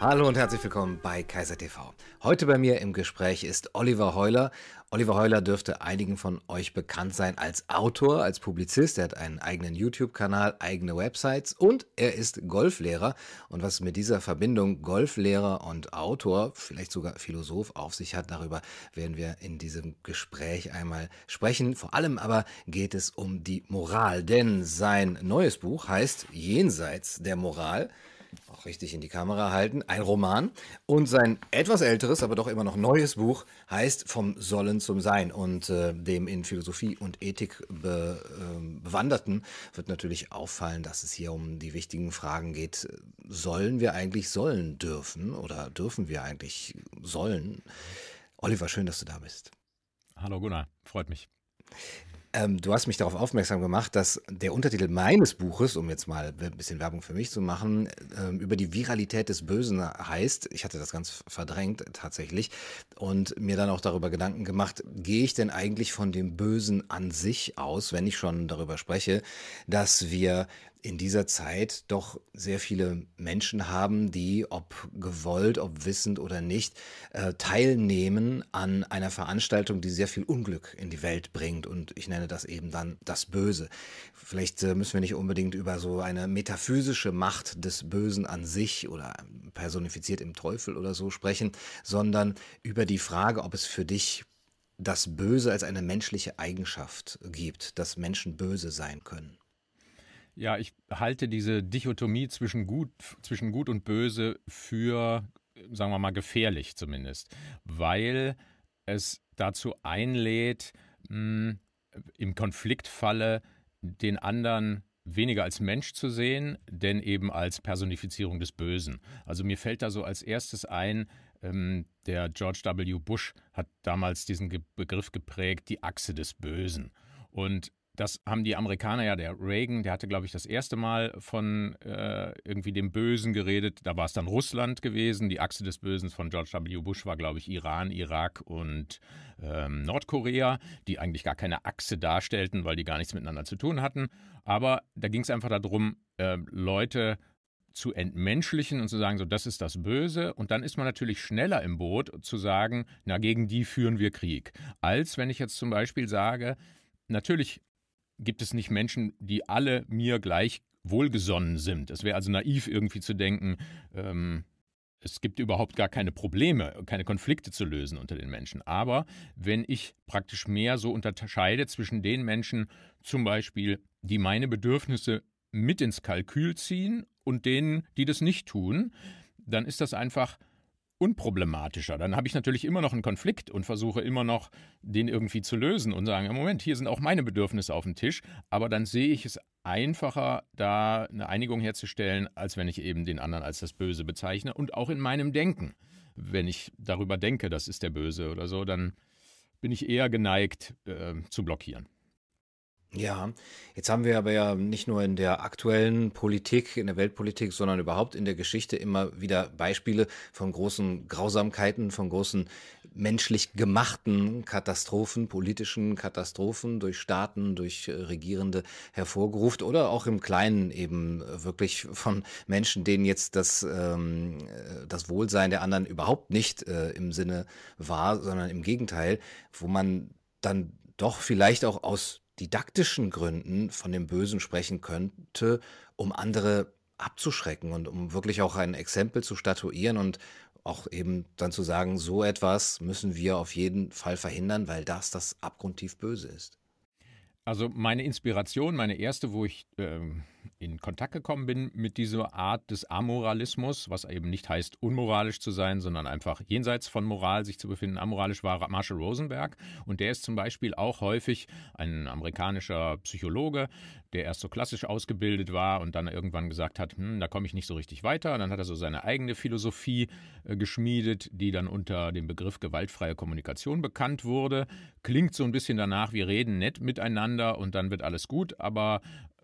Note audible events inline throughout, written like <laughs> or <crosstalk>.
Hallo und herzlich willkommen bei Kaiser TV. Heute bei mir im Gespräch ist Oliver Heuler. Oliver Heuler dürfte einigen von euch bekannt sein als Autor, als Publizist. Er hat einen eigenen YouTube-Kanal, eigene Websites und er ist Golflehrer. Und was mit dieser Verbindung Golflehrer und Autor, vielleicht sogar Philosoph auf sich hat, darüber werden wir in diesem Gespräch einmal sprechen. Vor allem aber geht es um die Moral, denn sein neues Buch heißt Jenseits der Moral auch richtig in die Kamera halten, ein Roman. Und sein etwas älteres, aber doch immer noch neues Buch heißt Vom Sollen zum Sein. Und äh, dem in Philosophie und Ethik be, äh, Bewanderten wird natürlich auffallen, dass es hier um die wichtigen Fragen geht. Sollen wir eigentlich sollen dürfen oder dürfen wir eigentlich sollen? Oliver, schön, dass du da bist. Hallo Gunnar, freut mich. Ähm, du hast mich darauf aufmerksam gemacht, dass der Untertitel meines Buches, um jetzt mal ein bisschen Werbung für mich zu machen, ähm, über die Viralität des Bösen heißt. Ich hatte das ganz verdrängt tatsächlich und mir dann auch darüber Gedanken gemacht, gehe ich denn eigentlich von dem Bösen an sich aus, wenn ich schon darüber spreche, dass wir in dieser Zeit doch sehr viele Menschen haben, die, ob gewollt, ob wissend oder nicht, äh, teilnehmen an einer Veranstaltung, die sehr viel Unglück in die Welt bringt. Und ich nenne das eben dann das Böse. Vielleicht äh, müssen wir nicht unbedingt über so eine metaphysische Macht des Bösen an sich oder personifiziert im Teufel oder so sprechen, sondern über die Frage, ob es für dich das Böse als eine menschliche Eigenschaft gibt, dass Menschen böse sein können. Ja, ich halte diese Dichotomie zwischen gut, zwischen gut und böse für, sagen wir mal, gefährlich zumindest, weil es dazu einlädt, mh, hm, im Konfliktfalle den anderen weniger als Mensch zu sehen, denn eben als Personifizierung des Bösen. Also mir fällt da so als erstes ein, ähm, der George W. Bush hat damals diesen Begriff geprägt, die Achse des Bösen. Und das haben die Amerikaner ja, der Reagan, der hatte, glaube ich, das erste Mal von äh, irgendwie dem Bösen geredet. Da war es dann Russland gewesen. Die Achse des Bösen von George W. Bush war, glaube ich, Iran, Irak und ähm, Nordkorea, die eigentlich gar keine Achse darstellten, weil die gar nichts miteinander zu tun hatten. Aber da ging es einfach darum, äh, Leute zu entmenschlichen und zu sagen, so das ist das Böse. Und dann ist man natürlich schneller im Boot zu sagen, na, gegen die führen wir Krieg. Als wenn ich jetzt zum Beispiel sage, natürlich gibt es nicht Menschen, die alle mir gleich wohlgesonnen sind. Es wäre also naiv irgendwie zu denken, ähm, es gibt überhaupt gar keine Probleme, keine Konflikte zu lösen unter den Menschen. Aber wenn ich praktisch mehr so unterscheide zwischen den Menschen, zum Beispiel, die meine Bedürfnisse mit ins Kalkül ziehen und denen, die das nicht tun, dann ist das einfach unproblematischer. Dann habe ich natürlich immer noch einen Konflikt und versuche immer noch, den irgendwie zu lösen und sagen, Moment, hier sind auch meine Bedürfnisse auf dem Tisch, aber dann sehe ich es einfacher, da eine Einigung herzustellen, als wenn ich eben den anderen als das Böse bezeichne und auch in meinem Denken. Wenn ich darüber denke, das ist der Böse oder so, dann bin ich eher geneigt äh, zu blockieren. Ja, jetzt haben wir aber ja nicht nur in der aktuellen Politik, in der Weltpolitik, sondern überhaupt in der Geschichte immer wieder Beispiele von großen Grausamkeiten, von großen menschlich gemachten Katastrophen, politischen Katastrophen durch Staaten, durch äh, Regierende hervorgerufen oder auch im Kleinen eben wirklich von Menschen, denen jetzt das, ähm, äh, das Wohlsein der anderen überhaupt nicht äh, im Sinne war, sondern im Gegenteil, wo man dann doch vielleicht auch aus didaktischen Gründen von dem Bösen sprechen könnte, um andere abzuschrecken und um wirklich auch ein Exempel zu statuieren und auch eben dann zu sagen, so etwas müssen wir auf jeden Fall verhindern, weil das das abgrundtief Böse ist. Also meine Inspiration, meine erste, wo ich äh, in Kontakt gekommen bin mit dieser Art des Amoralismus, was eben nicht heißt, unmoralisch zu sein, sondern einfach jenseits von Moral sich zu befinden. Amoralisch war Marshall Rosenberg und der ist zum Beispiel auch häufig ein amerikanischer Psychologe, der erst so klassisch ausgebildet war und dann irgendwann gesagt hat, hm, da komme ich nicht so richtig weiter. Und dann hat er so seine eigene Philosophie äh, geschmiedet, die dann unter dem Begriff gewaltfreie Kommunikation bekannt wurde. Klingt so ein bisschen danach, wir reden nett miteinander miteinander und dann wird alles gut, aber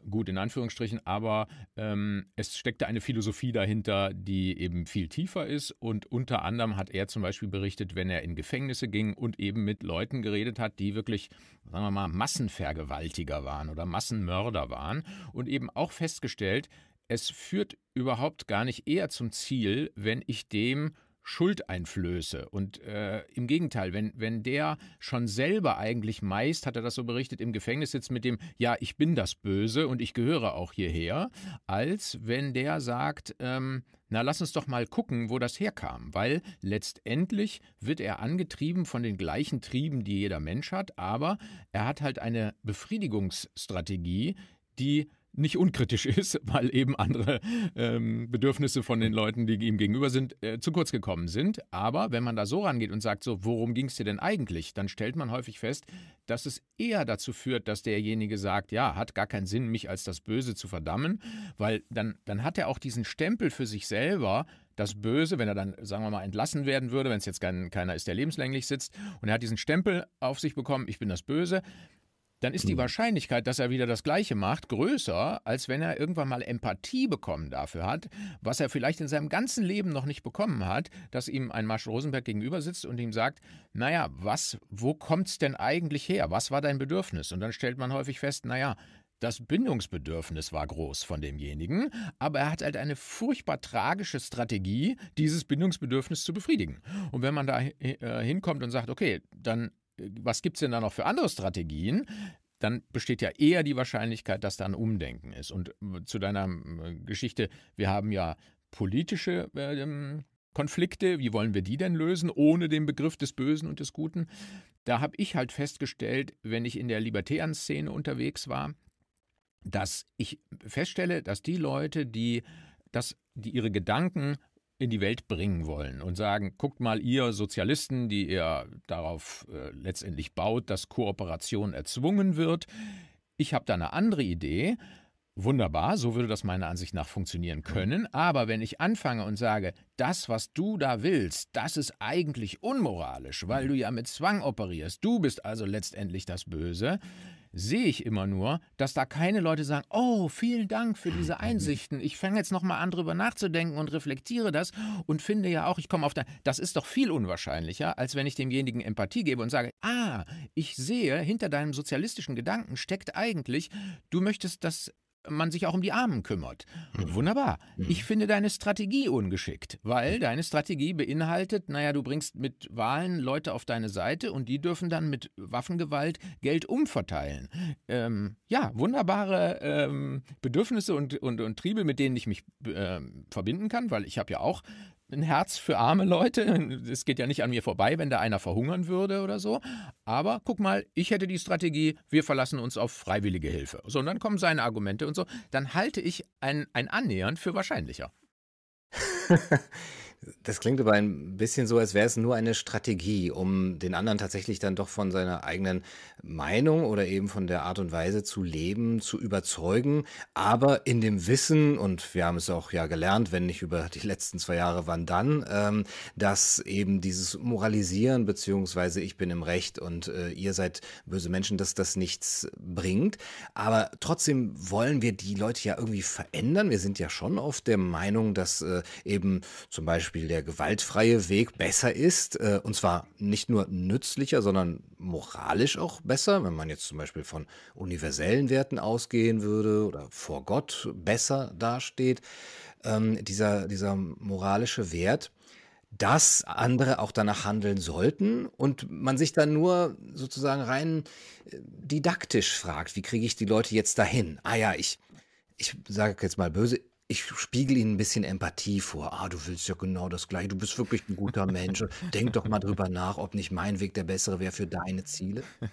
gut in Anführungsstrichen, aber ähm, es steckte eine Philosophie dahinter, die eben viel tiefer ist. Und unter anderem hat er zum Beispiel berichtet, wenn er in Gefängnisse ging und eben mit Leuten geredet hat, die wirklich, sagen wir mal, Massenvergewaltiger waren oder Massenmörder waren. Und eben auch festgestellt, es führt überhaupt gar nicht eher zum Ziel, wenn ich dem Schuld einflöße. Und äh, im Gegenteil, wenn, wenn der schon selber eigentlich meist, hat er das so berichtet, im Gefängnis sitzt mit dem, ja, ich bin das Böse und ich gehöre auch hierher, als wenn der sagt, ähm, na, lass uns doch mal gucken, wo das herkam, weil letztendlich wird er angetrieben von den gleichen Trieben, die jeder Mensch hat, aber er hat halt eine Befriedigungsstrategie, die nicht unkritisch <laughs> ist, weil eben andere ähm, Bedürfnisse von den Leuten, die ihm gegenüber sind, äh, zu kurz gekommen sind. Aber wenn man da so rangeht und sagt, so, worum ging es dir denn eigentlich, dann stellt man häufig fest, dass es eher dazu führt, dass derjenige sagt, ja, hat gar keinen Sinn, mich als das Böse zu verdammen, weil dann, dann hat er auch diesen Stempel für sich selber, das Böse, wenn er dann, sagen wir mal, entlassen werden würde, wenn es jetzt kein, keiner ist, der lebenslänglich sitzt, und er hat diesen Stempel auf sich bekommen, ich bin das Böse, dann ist die mhm. Wahrscheinlichkeit, dass er wieder das Gleiche macht, größer, als wenn er irgendwann mal Empathie bekommen dafür hat, was er vielleicht in seinem ganzen Leben noch nicht bekommen hat, dass ihm ein Marshall Rosenberg gegenüber sitzt und ihm sagt, naja, was, wo kommt's denn eigentlich her? Was war dein Bedürfnis? Und dann stellt man häufig fest, naja, das Bindungsbedürfnis war groß von demjenigen, aber er hat halt eine furchtbar tragische Strategie, dieses Bindungsbedürfnis zu befriedigen. Und wenn man da äh, hinkommt und sagt, okay, dann was gibt es denn da noch für andere Strategien? Dann besteht ja eher die Wahrscheinlichkeit, dass da ein Umdenken ist. Und äh, zu deiner äh, Geschichte, wir haben ja politische äh, Konflikte, wie wollen wir die denn lösen, ohne den Begriff des Bösen und des Guten? Da habe ich halt festgestellt, wenn ich in der libertären Szene unterwegs war, dass ich feststelle, dass die Leute, die, das, die ihre Gedanken in die Welt bringen wollen und sagen, guckt mal ihr Sozialisten, die ihr darauf äh, letztendlich baut, dass Kooperation erzwungen wird. Ich habe da eine andere Idee. Wunderbar, so würde das meiner Ansicht nach funktionieren können. Aber wenn ich anfange und sage, das, was du da willst, das ist eigentlich unmoralisch, weil du ja mit Zwang operierst, du bist also letztendlich das Böse, sehe ich immer nur, dass da keine Leute sagen, oh, vielen Dank für diese Einsichten. Ich fange jetzt nochmal an, drüber nachzudenken und reflektiere das und finde ja auch, ich komme auf da. Das ist doch viel unwahrscheinlicher, als wenn ich demjenigen Empathie gebe und sage, ah, ich sehe, hinter deinem sozialistischen Gedanken steckt eigentlich, du möchtest das man sich auch um die Armen kümmert. Mhm. Wunderbar. Mhm. Ich finde deine Strategie ungeschickt, weil deine Strategie beinhaltet, naja, du bringst mit Wahlen Leute auf deine Seite und die dürfen dann mit Waffengewalt Geld umverteilen. Ähm, ja, wunderbare ähm, Bedürfnisse und, und, und Triebe, mit denen ich mich äh, verbinden kann, weil ich habe ja auch ein Herz für arme Leute. <laughs> Es geht ja nicht an mir vorbei, wenn da einer verhungern würde oder so. Aber guck mal, ich hätte die Strategie, wir verlassen uns auf freiwillige Hilfe. So, und dann kommen seine Argumente und so. Dann halte ich ein, ein Annähern für wahrscheinlicher. <laughs> Das klingt aber ein bisschen so, als wäre es nur eine Strategie, um den anderen tatsächlich dann doch von seiner eigenen Meinung oder eben von der Art und Weise zu leben, zu überzeugen, aber in dem Wissen, und wir haben es auch ja gelernt, wenn nicht über die letzten zwei Jahre, wann dann, ähm, dass eben dieses Moralisieren beziehungsweise ich bin im Recht und äh, ihr seid böse Menschen, dass das nichts bringt. Aber trotzdem wollen wir die Leute ja irgendwie verändern. Wir sind ja schon auf der Meinung, dass äh, eben zum Beispiel Beispiel der gewaltfreie Weg besser ist, äh, und zwar nicht nur nützlicher, sondern moralisch auch besser, wenn man jetzt zum Beispiel von universellen Werten ausgehen würde oder vor Gott besser dasteht, ähm, dieser, dieser moralische Wert, dass andere auch danach handeln sollten und man sich dann nur sozusagen rein äh, didaktisch fragt, wie kriege ich die Leute jetzt dahin? Ah ja, ich, ich sage jetzt mal böse, ich spiegel ihnen ein bisschen Empathie vor. Ah, du willst ja genau das Gleiche. Du bist wirklich ein guter Mensch. Denk doch mal drüber nach, ob nicht mein Weg der bessere wäre für deine Ziele. <laughs>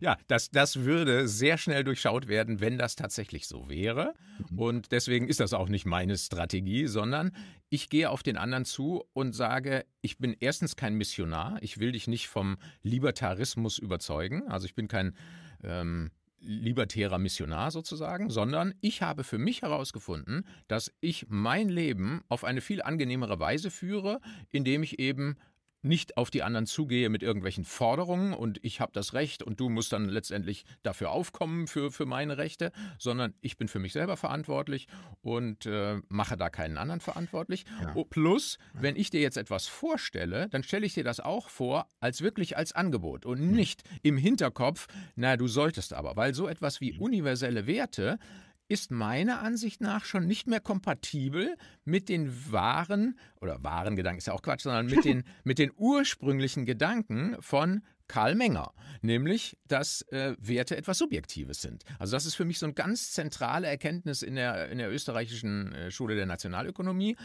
Ja, das, das würde sehr schnell durchschaut werden, wenn das tatsächlich so wäre. Mhm. Und deswegen ist das auch nicht meine Strategie, sondern ich gehe auf den anderen zu und sage, ich bin erstens kein Missionar. Ich will dich nicht vom Libertarismus überzeugen. Also ich bin kein ähm, libertärer Missionar sozusagen, sondern ich habe für mich herausgefunden, dass ich mein Leben auf eine viel angenehmere Weise führe, indem ich eben nicht auf die anderen zugehe mit irgendwelchen Forderungen und ich habe das Recht und du musst dann letztendlich dafür aufkommen für, für meine Rechte, sondern ich bin für mich selber verantwortlich und äh, mache da keinen anderen verantwortlich. Ja. Oh, plus, wenn ich dir jetzt etwas vorstelle, dann stelle ich dir das auch vor als wirklich als Angebot und nicht im Hinterkopf, na, du solltest aber, weil so etwas wie universelle Werte ist meiner Ansicht nach schon nicht mehr kompatibel mit den wahren, oder wahren Gedanken ist ja auch Quatsch, sondern mit den, <laughs> mit den ursprünglichen Gedanken von Karl Menger, nämlich, dass äh, Werte etwas Subjektives sind. Also das ist für mich so eine ganz zentrale Erkenntnis in der, in der österreichischen äh, Schule der Nationalökonomie.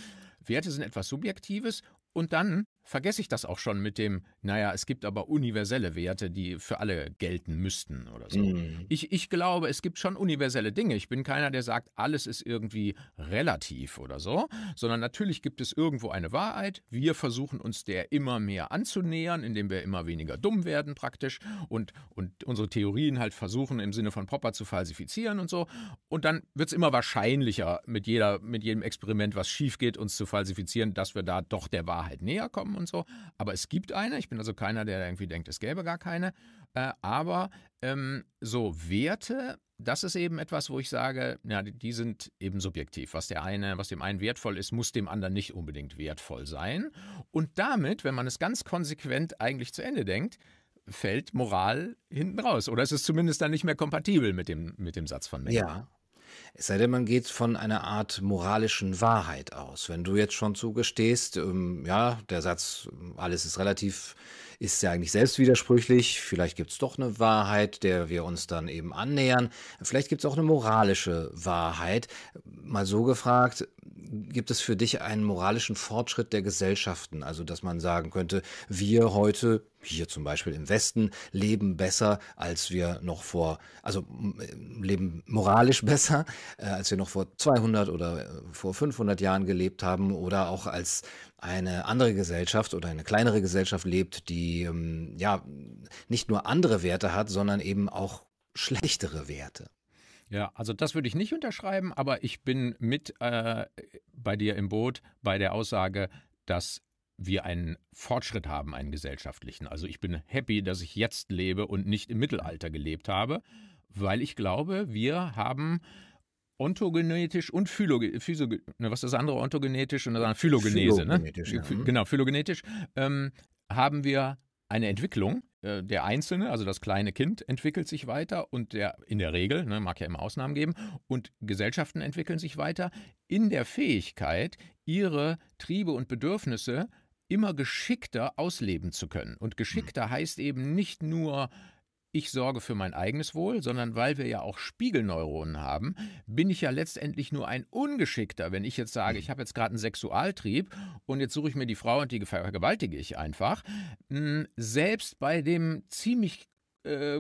Werte sind etwas Subjektives und dann vergesse ich das auch schon mit dem, naja, es gibt aber universelle Werte, die für alle gelten müssten oder so. Mm. Ich, ich glaube, es gibt schon universelle Dinge. Ich bin keiner, der sagt, alles ist irgendwie relativ oder so, sondern natürlich gibt es irgendwo eine Wahrheit. Wir versuchen uns der immer mehr anzunähern, indem wir immer weniger dumm werden praktisch und, und unsere Theorien halt versuchen im Sinne von Popper zu falsifizieren und so. Und dann wird es immer wahrscheinlicher mit, jeder, mit jedem Experiment, was schief geht, uns zu falsifizieren, dass wir da doch der Wahrheit näher kommen und so. Aber es gibt eine. Ich bin also keiner, der irgendwie denkt, es gäbe gar keine. Äh, aber ähm, so Werte, das ist eben etwas, wo ich sage, ja, die sind eben subjektiv. Was der eine, was dem einen wertvoll ist, muss dem anderen nicht unbedingt wertvoll sein. Und damit, wenn man es ganz konsequent eigentlich zu Ende denkt, fällt Moral hinten raus. Oder ist es zumindest dann nicht mehr kompatibel mit dem, mit dem Satz von Menger. Ja, es sei denn, man geht von einer Art moralischen Wahrheit aus. Wenn du jetzt schon zugestehst, ähm, ja, der Satz, alles ist relativ, ist ja eigentlich selbstwidersprüchlich. Vielleicht gibt es doch eine Wahrheit, der wir uns dann eben annähern. Vielleicht gibt es auch eine moralische Wahrheit. Mal so gefragt, gibt es für dich einen moralischen Fortschritt der Gesellschaften? Also, dass man sagen könnte, wir heute hier zum Beispiel im Westen leben besser, als wir noch vor, also leben moralisch <laughs> besser, äh, als wir noch vor 200 oder äh, vor 500 Jahren gelebt haben oder auch als eine andere Gesellschaft oder eine kleinere Gesellschaft lebt, die ähm, ja nicht nur andere Werte hat, sondern eben auch schlechtere Werte. Ja, also das würde ich nicht unterschreiben, aber ich bin mit äh, bei dir im Boot bei der Aussage, dass wir einen Fortschritt haben, einen gesellschaftlichen. Also ich bin happy, dass ich jetzt lebe und nicht im Mittelalter gelebt habe, weil ich glaube, wir haben ontogenetisch und phylogenetisch, ne, was ist das andere, ontogenetisch und das andere, Phylogenese, ne? Phylogenetisch, ne? Ja. Genau, phylogenetisch, ähm, haben wir eine Entwicklung, äh, der Einzelne, also das kleine Kind, entwickelt sich weiter und der in der Regel, ne, mag ja immer Ausnahmen geben, und Gesellschaften entwickeln sich weiter in der Fähigkeit, ihre Triebe und Bedürfnisse immer geschickter ausleben zu können. Und geschickter heißt eben nicht nur ich sorge für mein eigenes Wohl, sondern weil wir ja auch Spiegelneuronen haben, bin ich ja letztendlich nur ein Ungeschickter, wenn ich jetzt sage, ich habe jetzt gerade einen Sexualtrieb und jetzt suche ich mir die Frau und die vergewaltige ich einfach. Hm, selbst bei dem ziemlich äh,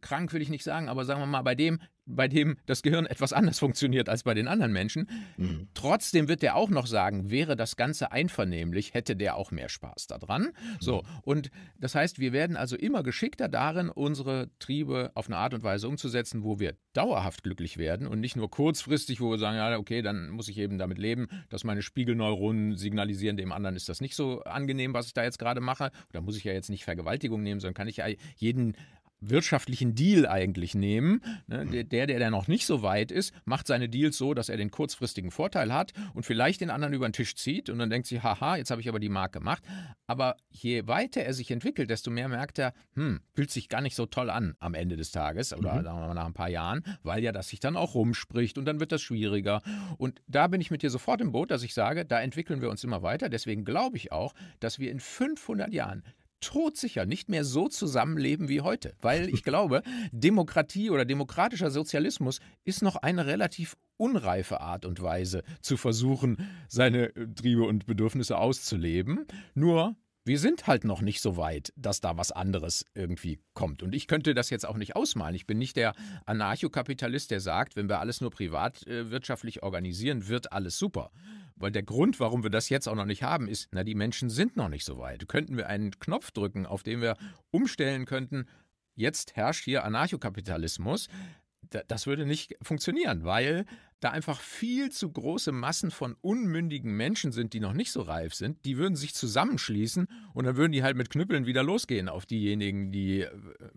krank will ich nicht sagen, aber sagen wir mal, bei dem, bei dem das Gehirn etwas anders funktioniert als bei den anderen Menschen. Mhm. Trotzdem wird der auch noch sagen, wäre das Ganze einvernehmlich, hätte der auch mehr Spaß daran. So, mhm. und das heißt, wir werden also immer geschickter darin, unsere Triebe auf eine Art und Weise umzusetzen, wo wir dauerhaft glücklich werden und nicht nur kurzfristig, wo wir sagen, ja, okay, dann muss ich eben damit leben, dass meine Spiegelneuronen signalisieren, dem anderen ist das nicht so angenehm, was ich da jetzt gerade mache. Da muss ich ja jetzt nicht Vergewaltigung nehmen, sondern kann ich ja jeden wirtschaftlichen Deal eigentlich nehmen. Ne? Mhm. Der, der, der noch nicht so weit ist, macht seine Deals so, dass er den kurzfristigen Vorteil hat und vielleicht den anderen über den Tisch zieht und dann denkt sich, haha, jetzt habe ich aber die Mark gemacht. Aber je weiter er sich entwickelt, desto mehr merkt er, hm, fühlt sich gar nicht so toll an am Ende des Tages oder mhm. sagen wir mal nach ein paar Jahren, weil ja das sich dann auch rumspricht und dann wird das schwieriger. Und da bin ich mit dir sofort im Boot, dass ich sage, da entwickeln wir uns immer weiter. Deswegen glaube ich auch, dass wir in 500 Jahren todsicher nicht mehr so zusammenleben wie heute. Weil ich glaube, <laughs> Demokratie oder demokratischer Sozialismus ist noch eine relativ unreife Art und Weise zu versuchen, seine äh, Triebe und Bedürfnisse auszuleben. Nur wir sind halt noch nicht so weit, dass da was anderes irgendwie kommt. Und ich könnte das jetzt auch nicht ausmalen. Ich bin nicht der Anarchokapitalist, der sagt, wenn wir alles nur privatwirtschaftlich organisieren, wird alles super. Weil der Grund, warum wir das jetzt auch noch nicht haben, ist, na, die Menschen sind noch nicht so weit. Könnten wir einen Knopf drücken, auf den wir umstellen könnten, jetzt herrscht hier Anarchokapitalismus, das würde nicht funktionieren, weil da einfach viel zu große Massen von unmündigen Menschen sind, die noch nicht so reif sind. Die würden sich zusammenschließen und dann würden die halt mit Knüppeln wieder losgehen auf diejenigen, die äh,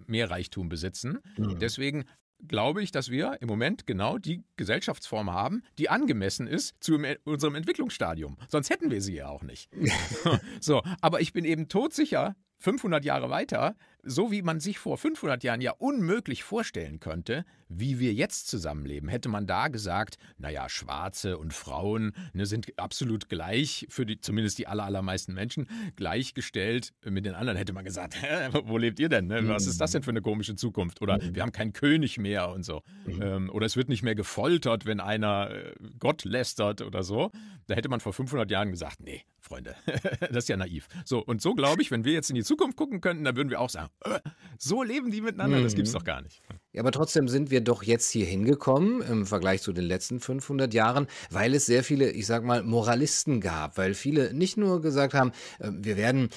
mehr Reichtum besitzen. Mhm. Deswegen glaube ich, dass wir im Moment genau die Gesellschaftsform haben, die angemessen ist zu unserem Entwicklungsstadium. Sonst hätten wir sie ja auch nicht. <laughs> so, aber ich bin eben todsicher, 500 Jahre weiter, so wie man sich vor 500 Jahren ja unmöglich vorstellen könnte, wie wir jetzt zusammenleben. Hätte man da gesagt, naja, Schwarze und Frauen ne, sind absolut gleich, für die, zumindest die aller, allermeisten Menschen, gleichgestellt mit den anderen, hätte man gesagt, <laughs> wo lebt ihr denn? Ne? Was ist das denn für eine komische Zukunft? Oder mhm. wir haben keinen König mehr und so. Mhm. Ähm, oder es wird nicht mehr gefoltert, wenn einer äh, Gott lästert oder so. Da hätte man vor 500 Jahren gesagt, nee, Freunde, <laughs> das ist ja naiv. So, und so glaube ich, wenn wir jetzt in die Zukunft gucken könnten, dann würden wir auch sagen, äh, so leben die miteinander, mhm. das gibt es doch gar nicht. Ja, aber trotzdem sind wir doch jetzt hier hingekommen im Vergleich zu den letzten 500 Jahren, weil es sehr viele, ich sag mal, Moralisten gab, weil viele nicht nur gesagt haben, äh, wir werden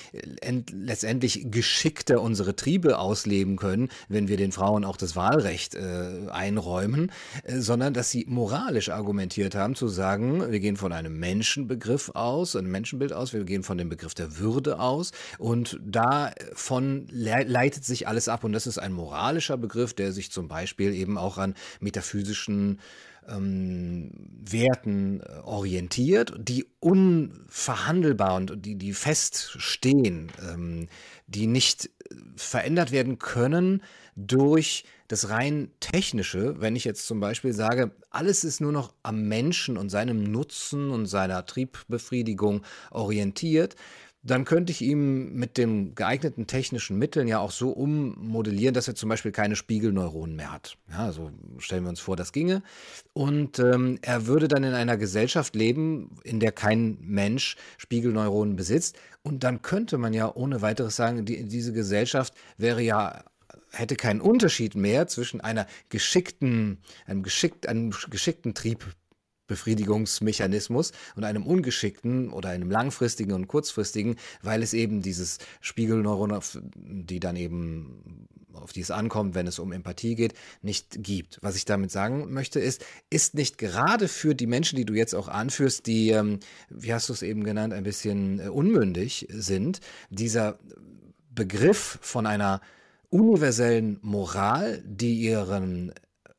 letztendlich geschickter unsere Triebe ausleben können, wenn wir den Frauen auch das Wahlrecht äh, einräumen, äh, sondern dass sie moralisch argumentiert haben, zu sagen, wir gehen von einem Menschenbegriff aus, einem Menschenbild aus, wir gehen von dem Begriff der Würde aus und davon leitet sich alles ab und das ist ein moralischer Begriff, der sich sich zum Beispiel eben auch an metaphysischen ähm, Werten äh, orientiert, die unverhandelbar und die, die feststehen, ähm, die nicht äh, verändert werden können durch das rein technische, wenn ich jetzt zum Beispiel sage, alles ist nur noch am Menschen und seinem Nutzen und seiner Triebbefriedigung orientiert, dann könnte ich ihm mit den geeigneten technischen Mitteln ja auch so ummodellieren, dass er zum Beispiel keine Spiegelneuronen mehr hat. Ja, so stellen wir uns vor, das ginge. Und ähm, er würde dann in einer Gesellschaft leben, in der kein Mensch Spiegelneuronen besitzt. Und dann könnte man ja ohne weiteres sagen, die, diese Gesellschaft wäre ja hätte keinen Unterschied mehr zwischen einer geschickten, einem, geschickt, einem geschickten Trieb Befriedigungsmechanismus und einem ungeschickten oder einem langfristigen und kurzfristigen, weil es eben dieses Spiegelneuron, die dann eben auf die ankommt, wenn es um Empathie geht, nicht gibt. Was ich damit sagen möchte, ist, ist nicht gerade für die Menschen, die du jetzt auch anführst, die, ähm, wie hast du es eben genannt, ein bisschen äh, unmündig sind, dieser Begriff von einer universellen Moral, die ihren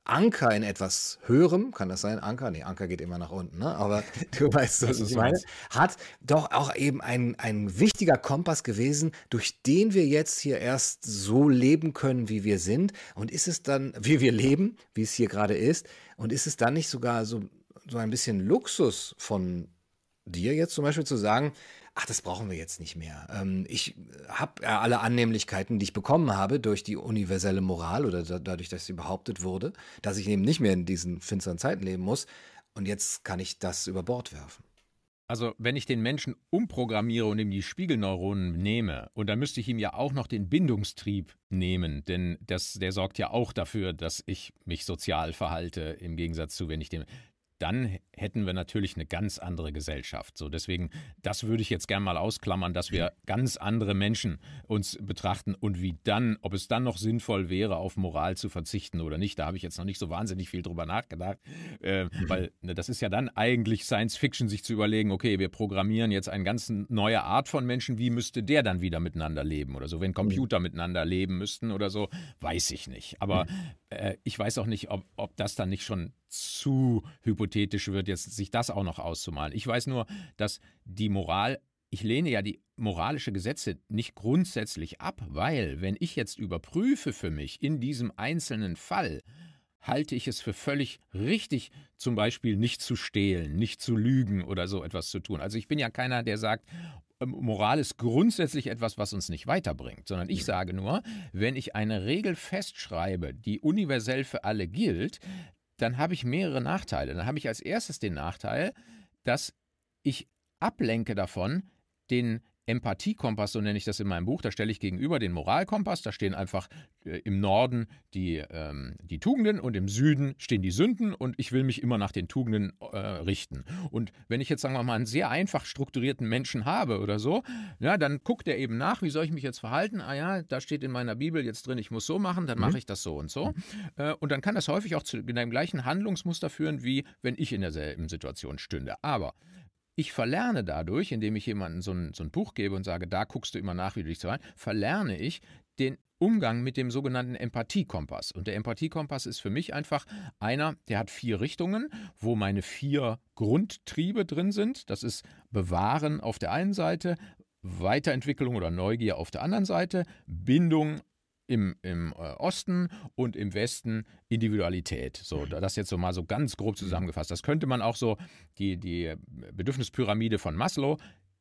Anker in etwas Höherem, kann das sein? Anker? Nee, Anker geht immer nach unten, ne? aber <laughs> du weißt, was ich meine, hat doch auch eben ein, ein wichtiger Kompass gewesen, durch den wir jetzt hier erst so leben können, wie wir sind. Und ist es dann, <laughs> wie wir leben, wie es hier gerade ist, und ist es dann nicht sogar so, so ein bisschen Luxus von dir jetzt zum Beispiel zu sagen, ach, das brauchen wir jetzt nicht mehr. Ähm, ich habe ja alle Annehmlichkeiten, die ich bekommen habe durch die universelle Moral oder da, dadurch, dass sie behauptet wurde, dass ich eben nicht mehr in diesen finsteren Zeiten leben muss. Und jetzt kann ich das über Bord werfen. Also, wenn ich den Menschen umprogrammiere und ihm die Spiegelneuronen nehme, und dann müsste ich ihm ja auch noch den Bindungstrieb nehmen, denn das, der sorgt ja auch dafür, dass ich mich sozial verhalte, im Gegensatz zu, wenn ich dem dann hätten wir natürlich eine ganz andere Gesellschaft. So, deswegen, das würde ich jetzt gerne mal ausklammern, dass wir ganz andere Menschen uns betrachten und wie dann, ob es dann noch sinnvoll wäre, auf Moral zu verzichten oder nicht. Da habe ich jetzt noch nicht so wahnsinnig viel drüber nachgedacht, äh, weil ne, das ist ja dann eigentlich Science Fiction, sich zu überlegen, okay, wir programmieren jetzt eine ganz neue Art von Menschen, wie müsste der dann wieder miteinander leben oder so, wenn Computer miteinander leben müssten oder so, weiß ich nicht. Aber äh, ich weiß auch nicht, ob, ob das dann nicht schon zu hypothetisch wird, jetzt sich das auch noch auszumalen. Ich weiß nur, dass die Moral, ich lehne ja die moralische Gesetze nicht grundsätzlich ab, weil wenn ich jetzt überprüfe für mich in diesem einzelnen Fall, halte ich es für völlig richtig, zum Beispiel nicht zu stehlen, nicht zu lügen oder so etwas zu tun. Also ich bin ja keiner, der sagt, ähm, Moral ist grundsätzlich etwas, was uns nicht weiterbringt, sondern ich sage nur, wenn ich eine Regel festschreibe, die universell für alle gilt, dann habe ich mehrere Nachteile. Dann habe ich als erstes den Nachteil, dass ich ablenke davon, den Empathiekompass, so nenne ich das in meinem Buch, da stelle ich gegenüber den Moralkompass, da stehen einfach äh, im Norden die, ähm, die Tugenden und im Süden stehen die Sünden und ich will mich immer nach den Tugenden äh, richten. Und wenn ich jetzt, sagen wir mal, einen sehr einfach strukturierten Menschen habe oder so, ja, dann guckt er eben nach, wie soll ich mich jetzt verhalten? Ah ja, da steht in meiner Bibel jetzt drin, ich muss so machen, dann mhm. mache ich das so und so. Mhm. Äh, und dann kann das häufig auch zu dem gleichen Handlungsmuster führen, wie wenn ich in derselben Situation stünde. Aber ich verlerne dadurch, indem ich jemandem so ein, so ein Buch gebe und sage, da guckst du immer nach, wie du dich zu verhalten, verlerne ich den Umgang mit dem sogenannten Empathiekompass. Und der Empathiekompass ist für mich einfach einer, der hat vier Richtungen, wo meine vier Grundtriebe drin sind. Das ist Bewahren auf der einen Seite, Weiterentwicklung oder Neugier auf der anderen Seite, Bindung im, im äh, Osten und im Westen Individualität. So, mhm. das jetzt so mal so ganz grob mhm. zusammengefasst. Das könnte man auch so, die, die Bedürfnispyramide von Maslow,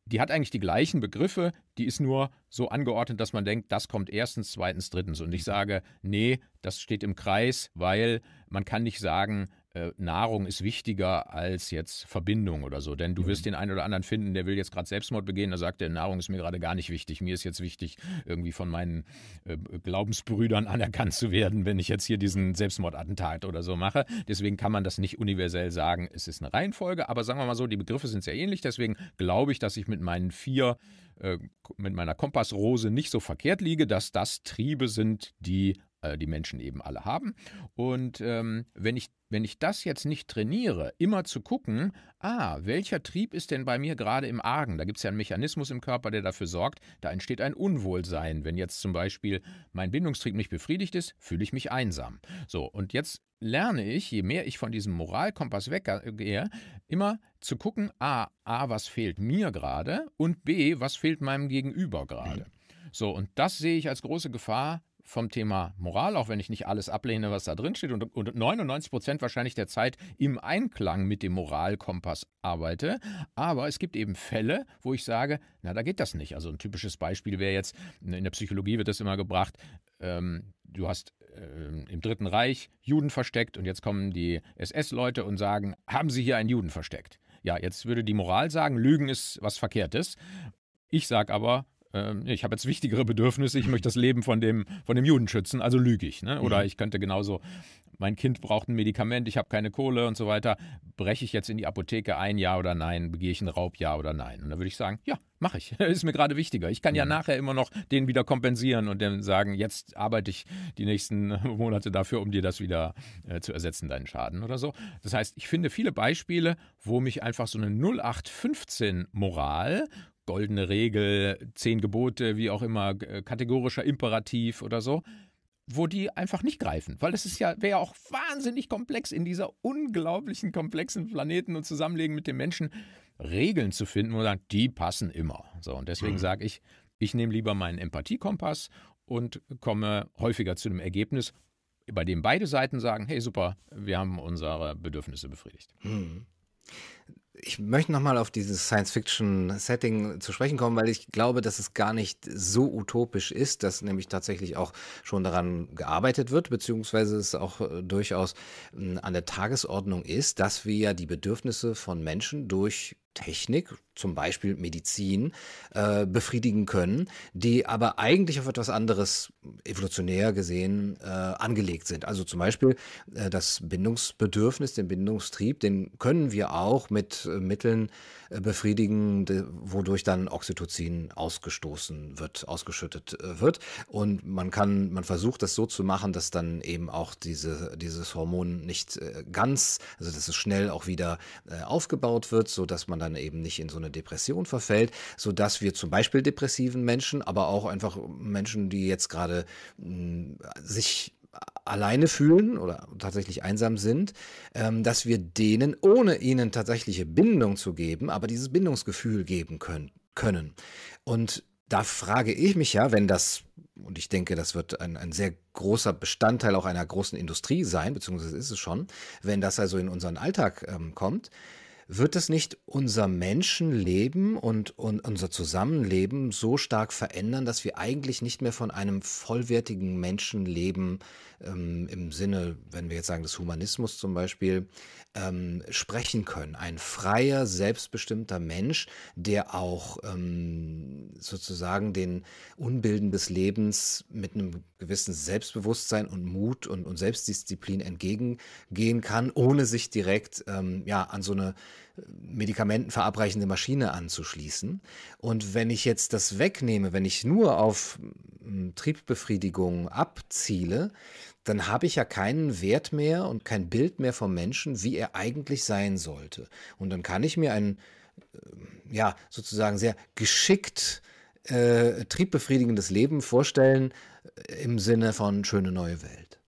die hat eigentlich die gleichen Begriffe, die ist nur so angeordnet, dass man denkt, das kommt erstens, zweitens, drittens. Und ich mhm. sage, nee, das steht im Kreis, weil man kann nicht sagen, Nahrung ist wichtiger als jetzt Verbindung oder so. Denn du wirst mhm. den einen oder anderen finden, der will jetzt gerade Selbstmord begehen, da sagt er, Nahrung ist mir gerade gar nicht wichtig. Mir ist jetzt wichtig, irgendwie von meinen äh, Glaubensbrüdern <laughs> anerkannt zu werden, wenn ich jetzt hier diesen Selbstmordattentat oder so mache. Deswegen kann man das nicht universell sagen, es ist eine Reihenfolge, aber sagen wir mal so, die Begriffe sind sehr ähnlich. Deswegen glaube ich, dass ich mit meinen vier äh, mit meiner Kompassrose nicht so verkehrt liege, dass das Triebe sind, die äh, die Menschen eben alle haben. Und ähm, wenn, ich, wenn ich das jetzt nicht trainiere, immer zu gucken, ah, welcher Trieb ist denn bei mir gerade im Argen? Da gibt es ja einen Mechanismus im Körper, der dafür sorgt, da entsteht ein Unwohlsein. Wenn jetzt zum Beispiel mein Bindungstrieb nicht befriedigt ist, fühle ich mich einsam. So, und jetzt lerne ich, je mehr ich von diesem Moralkompass weggehe, immer zu gucken, a, a, was fehlt mir gerade und b, was fehlt meinem Gegenüber gerade. So, und das sehe ich als große Gefahr vom Thema Moral, auch wenn ich nicht alles ablehne, was da drin steht und, und 99 Prozent wahrscheinlich der Zeit im Einklang mit dem Moralkompass arbeite. Aber es gibt eben Fälle, wo ich sage, na, da geht das nicht. Also ein typisches Beispiel wäre jetzt, in der Psychologie wird das immer gebracht, ähm, du hast äh, im Dritten Reich Juden versteckt und jetzt kommen die SS-Leute und sagen, haben Sie hier einen Juden versteckt? Ja, jetzt würde die Moral sagen, Lügen ist was Verkehrtes. Ich sage aber, ähm, ich habe jetzt wichtigere Bedürfnisse, ich möchte das Leben von dem, von dem Juden schützen, also lüge ich. Ne? Oder mhm. ich könnte genauso, mein Kind braucht ein Medikament, ich habe keine Kohle und so weiter. Breche ich jetzt in die Apotheke ein, ja oder nein? Begehe ich einen Raub, ja oder nein? Und dann würde ich sagen, ja, mache ich. <laughs> ist mir gerade wichtiger. Ich kann ja mhm. nachher immer noch den wieder kompensieren und dann sagen, jetzt arbeite ich die nächsten <laughs> Monate dafür, um dir das wieder äh, zu ersetzen, deinen Schaden oder so. Das heißt, ich finde viele Beispiele, wo mich einfach so eine 0815 Moral goldene Regel, zehn Gebote, wie auch immer, kategorischer Imperativ oder so, wo die einfach nicht greifen. Weil das ist ja, wäre ja auch wahnsinnig komplex in dieser unglaublichen komplexen Planeten und Zusammenlegen mit den Menschen Regeln zu finden, wo man sagt, die passen immer. So, und deswegen mhm. sage ich, ich nehme lieber meinen Empathiekompass und komme häufiger zu einem Ergebnis, bei dem beide Seiten sagen, hey super, wir haben unsere Bedürfnisse befriedigt. Mhm. Ich möchte nochmal auf dieses Science-Fiction-Setting zu sprechen kommen, weil ich glaube, dass es gar nicht so utopisch ist, dass nämlich tatsächlich auch schon daran gearbeitet wird, beziehungsweise es auch äh, durchaus hm, an der Tagesordnung ist, dass wir ja die Bedürfnisse von Menschen durch Technik, zum Beispiel Medizin, äh, befriedigen können, die aber eigentlich auf etwas anderes evolutionär gesehen äh, angelegt sind. Also zum Beispiel äh, das Bindungsbedürfnis, den Bindungstrieb, den können wir auch mit äh, Mitteln äh, befriedigen, wodurch dann Oxytocin ausgestoßen wird, ausgeschüttet äh, wird. Und man kann, man versucht das so zu machen, dass dann eben auch diese, dieses Hormon nicht ganz, also dass es schnell auch wieder aufgebaut wird, so dass man dann eben nicht in so eine Depression verfällt, sodass wir zum Beispiel depressiven Menschen, aber auch einfach Menschen, die jetzt gerade hm, sich alleine fühlen oder tatsächlich einsam sind, ähm, dass wir denen, ohne ihnen tatsächliche Bindung zu geben, aber dieses Bindungsgefühl geben können. können. Und da frage ich mich ja, wenn das, und ich denke, das wird ein, ein sehr großer Bestandteil auch einer großen Industrie sein, beziehungsweise ist es schon, wenn das also in unseren Alltag ähm, kommt, wird es nicht unser Menschenleben und, und unser Zusammenleben so stark verändern, dass wir eigentlich nicht mehr von einem vollwertigen Menschenleben ähm, im Sinne, wenn wir jetzt sagen, des Humanismus zum Beispiel, ähm, sprechen können. Ein freier, selbstbestimmter Mensch, der auch ähm, sozusagen den Unbilden des Lebens mit einem gewissen Selbstbewusstsein und Mut und, und Selbstdisziplin entgegengehen kann, ohne sich direkt ähm, ja, an so eine Medikamenten verabreichende Maschine anzuschließen. Und wenn ich jetzt das wegnehme, wenn ich nur auf hm, Triebbefriedigung abziele, dann habe ich ja keinen Wert mehr und kein Bild mehr vom Menschen, wie er eigentlich sein sollte. Und dann kann ich mir ein, äh, ja, sozusagen sehr geschickt äh, triebbefriedigendes Leben vorstellen äh, im Sinne von schöne neue Welt.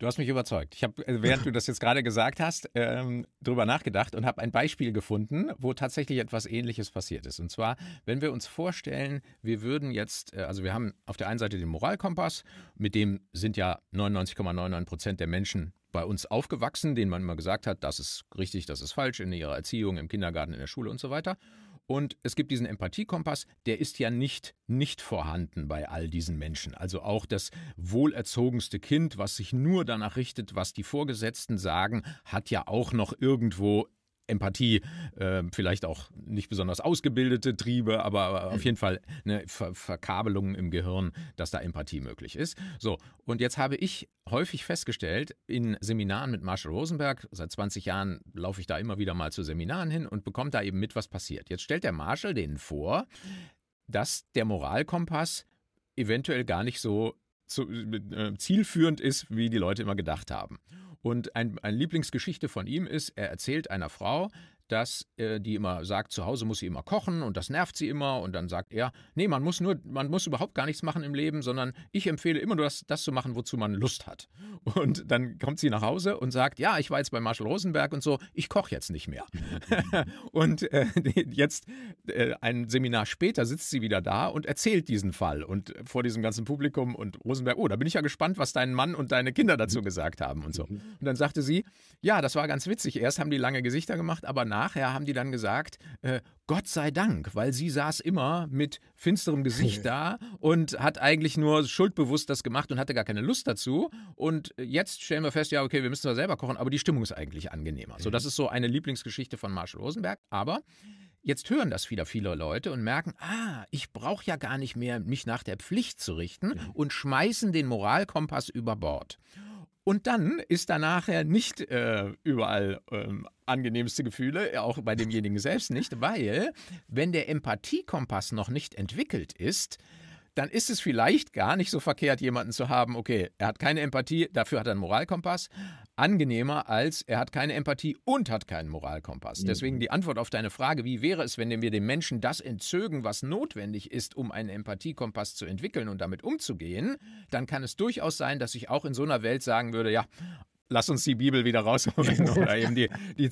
Du hast mich überzeugt. Ich habe, äh, während du das jetzt gerade gesagt hast, ähm, drüber nachgedacht und habe ein Beispiel gefunden, wo tatsächlich etwas Ähnliches passiert ist. Und zwar, wenn wir uns vorstellen, wir würden jetzt, äh, also wir haben auf der einen Seite den Moralkompass, mit dem sind ja 99,99 Prozent der Menschen bei uns aufgewachsen, denen man immer gesagt hat, das ist richtig, das ist falsch in ihrer Erziehung, im Kindergarten, in der Schule und so weiter. Und es gibt diesen Empathiekompass, der ist ja nicht nicht vorhanden bei all diesen Menschen. Also auch das wohlerzogenste Kind, was sich nur danach richtet, was die Vorgesetzten sagen, hat ja auch noch irgendwo Empathie, äh, vielleicht auch nicht besonders ausgebildete Triebe, aber auf mhm. jeden Fall eine Ver Verkabelung im Gehirn, dass da Empathie möglich ist. So, und jetzt habe ich häufig festgestellt, in Seminaren mit Marshall Rosenberg, seit 20 Jahren laufe ich da immer wieder mal zu Seminaren hin und bekomme da eben mit, was passiert. Jetzt stellt der Marshall denen vor, dass der Moralkompass eventuell gar nicht so zu, äh, zielführend ist, wie die Leute immer gedacht haben. Und ein, eine Lieblingsgeschichte von ihm ist, er erzählt einer Frau, dass äh, die immer sagt, zu Hause muss sie immer kochen und das nervt sie immer und dann sagt er, nee, man muss nur, man muss überhaupt gar nichts machen im Leben, sondern ich empfehle immer nur das, das zu machen, wozu man Lust hat. Und dann kommt sie nach Hause und sagt, ja, ich war jetzt bei Marshall Rosenberg und so, ich koche jetzt nicht mehr. <laughs> und äh, jetzt äh, ein Seminar später sitzt sie wieder da und erzählt diesen Fall und vor diesem ganzen Publikum und Rosenberg, oh, da bin ich ja gespannt, was dein Mann und deine Kinder dazu gesagt haben und so. Und dann sagte sie, ja, das war ganz witzig. Erst haben die lange Gesichter gemacht, aber nach nachher haben die dann gesagt, äh, Gott sei Dank, weil sie saß immer mit finsterem Gesicht da und hat eigentlich nur schuldbewusst das gemacht und hatte gar keine Lust dazu. Und jetzt stellen wir fest, ja, okay, wir müssen zwar selber kochen, aber die Stimmung ist eigentlich angenehmer. So, das ist so eine Lieblingsgeschichte von Marshall Rosenberg. Aber Jetzt hören das wieder viele Leute und merken, ah, ich brauche ja gar nicht mehr, mich nach der Pflicht zu richten und schmeißen den Moralkompass über Bord. Und dann ist da nachher nicht äh, überall ähm, angenehmste Gefühle, auch bei demjenigen selbst nicht, weil wenn der Empathiekompass noch nicht entwickelt ist, dann ist es vielleicht gar nicht so verkehrt, jemanden zu haben, okay, er hat keine Empathie, dafür hat er einen Moralkompass, angenehmer als er hat keine Empathie und hat keinen Moralkompass. Mhm. Deswegen die Antwort auf deine Frage, wie wäre es, wenn wir dem Menschen das entzögen, was notwendig ist, um einen Empathiekompass zu entwickeln und damit umzugehen, dann kann es durchaus sein, dass ich auch in so einer Welt sagen würde, ja, lass uns die Bibel wieder rausholen <laughs> oder eben die, die,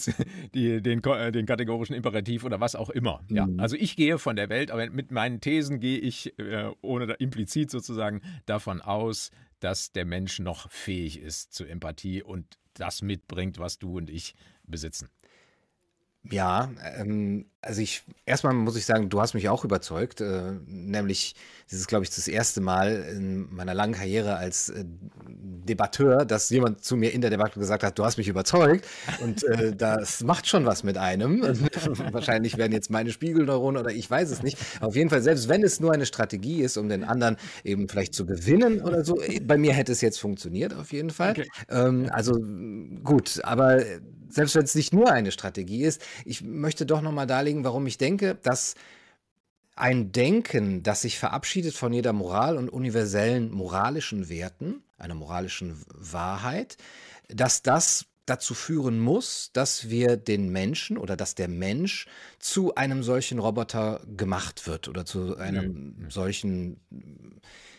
die, den, äh, den kategorischen Imperativ oder was auch immer. Ja, mhm. also ich gehe von der Welt, aber mit meinen Thesen gehe ich, äh, ohne implizit sozusagen, davon aus, dass der Mensch noch fähig ist zu Empathie und das mitbringt, was du und ich besitzen. Ja, ähm, also ich erstmal muss ich sagen, du hast mich auch überzeugt. Äh, nämlich, das ist, glaube ich, das erste Mal in meiner langen Karriere als äh, Debatteur, dass jemand zu mir in der Debatte gesagt hat, du hast mich überzeugt. Und äh, <laughs> das macht schon was mit einem. <laughs> Wahrscheinlich werden jetzt meine Spiegelneuronen oder ich weiß es nicht. Auf jeden Fall, selbst wenn es nur eine Strategie ist, um den anderen eben vielleicht zu gewinnen oder so, bei mir hätte es jetzt funktioniert, auf jeden Fall. Okay. Ähm, also gut, aber selbst wenn es nicht nur eine Strategie ist, ich möchte doch nochmal darlegen, warum ich denke, dass ein Denken, das sich verabschiedet von jeder Moral und universellen moralischen Werten, einer moralischen Wahrheit, dass das dazu führen muss, dass wir den Menschen oder dass der Mensch zu einem solchen Roboter gemacht wird oder zu einem mhm. solchen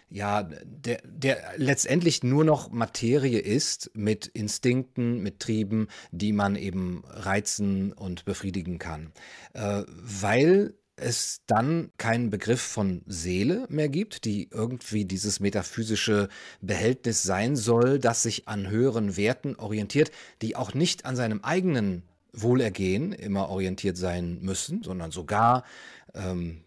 ja, der, der letztendlich nur noch Materie ist mit Instinkten, mit Trieben, die man eben reizen und befriedigen kann. Äh, weil es dann keinen Begriff von Seele mehr gibt, die irgendwie dieses metaphysische Behältnis sein soll, das sich an höheren Werten orientiert, die auch nicht an seinem eigenen Wohlergehen immer orientiert sein müssen, sondern sogar ähm,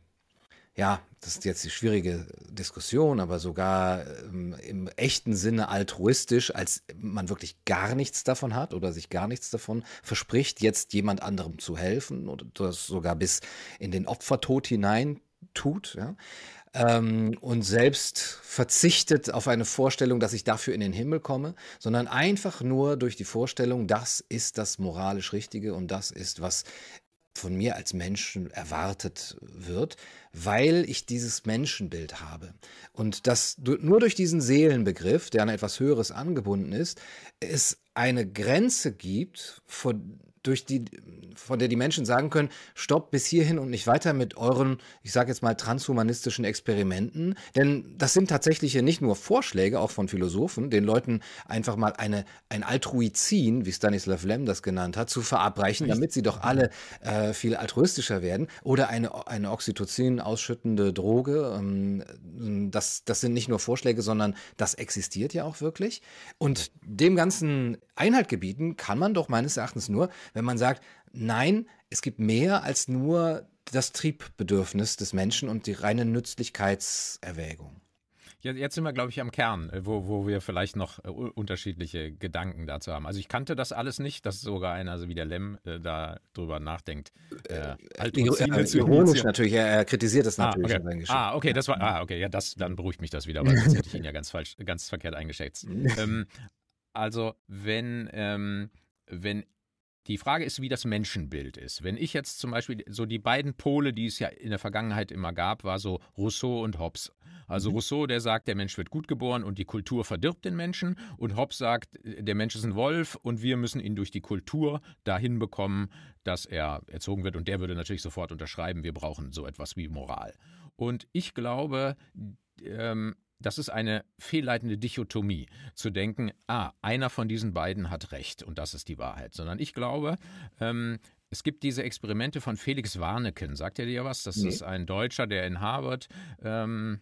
ja, das ist jetzt die schwierige Diskussion, aber sogar ähm, im echten Sinne altruistisch, als man wirklich gar nichts davon hat oder sich gar nichts davon verspricht, jetzt jemand anderem zu helfen oder das sogar bis in den Opfertod hinein tut, ja, ähm, und selbst verzichtet auf eine Vorstellung, dass ich dafür in den Himmel komme, sondern einfach nur durch die Vorstellung, das ist das moralisch Richtige und das ist, was von mir als Menschen erwartet wird, weil ich dieses Menschenbild habe. Und dass nur durch diesen Seelenbegriff, der an etwas Höheres angebunden ist, es eine Grenze gibt, vor durch die, von der die Menschen sagen können, stopp bis hierhin und nicht weiter mit euren, ich sage jetzt mal, transhumanistischen Experimenten. Denn das sind tatsächlich nicht nur Vorschläge, auch von Philosophen, den Leuten einfach mal eine, ein Altruizin, wie Stanislav Lem das genannt hat, zu verabreichen, damit sie doch alle äh, viel altruistischer werden. Oder eine, eine Oxytocin ausschüttende Droge. Ähm, das, das sind nicht nur Vorschläge, sondern das existiert ja auch wirklich. Und dem Ganzen Einhalt gebieten kann man doch meines Erachtens nur, wenn man sagt, nein, es gibt mehr als nur das Triebbedürfnis des Menschen und die reine Nützlichkeitserwägung. Jetzt sind wir, glaube ich, am Kern, äh, wo, wo wir vielleicht noch äh, unterschiedliche Gedanken dazu haben. Also ich kannte das alles nicht, dass sogar einer also wie der Lem äh, da drüber nachdenkt. Äh, halt ironisch natürlich, er, er, kritisiert das natürlich. Ah, okay, ah, okay das war, ah, okay, ja, das, dann beruhigt mich das wieder, weil sonst hätte ich ihn ja ganz falsch, ganz verkehrt eingeschätzt. <laughs> ähm, also wenn, ähm, wenn die Frage ist, wie das Menschenbild ist. Wenn ich jetzt zum Beispiel so die beiden Pole, die es ja in der Vergangenheit immer gab, war so Rousseau und Hobbes. Also mhm. Rousseau, der sagt, der Mensch wird gut geboren und die Kultur verdirbt den Menschen. Und Hobbes sagt, der Mensch ist ein Wolf und wir müssen ihn durch die Kultur dahin bekommen, dass er erzogen wird. Und der würde natürlich sofort unterschreiben, wir brauchen so etwas wie Moral. Und ich glaube, ähm, das ist eine fehlleitende Dichotomie, zu denken, ah, einer von diesen beiden hat recht und das ist die Wahrheit, sondern ich glaube, ähm, es gibt diese Experimente von Felix Warneken. Sagt er dir was? Das nee. ist ein Deutscher, der in Harvard ähm,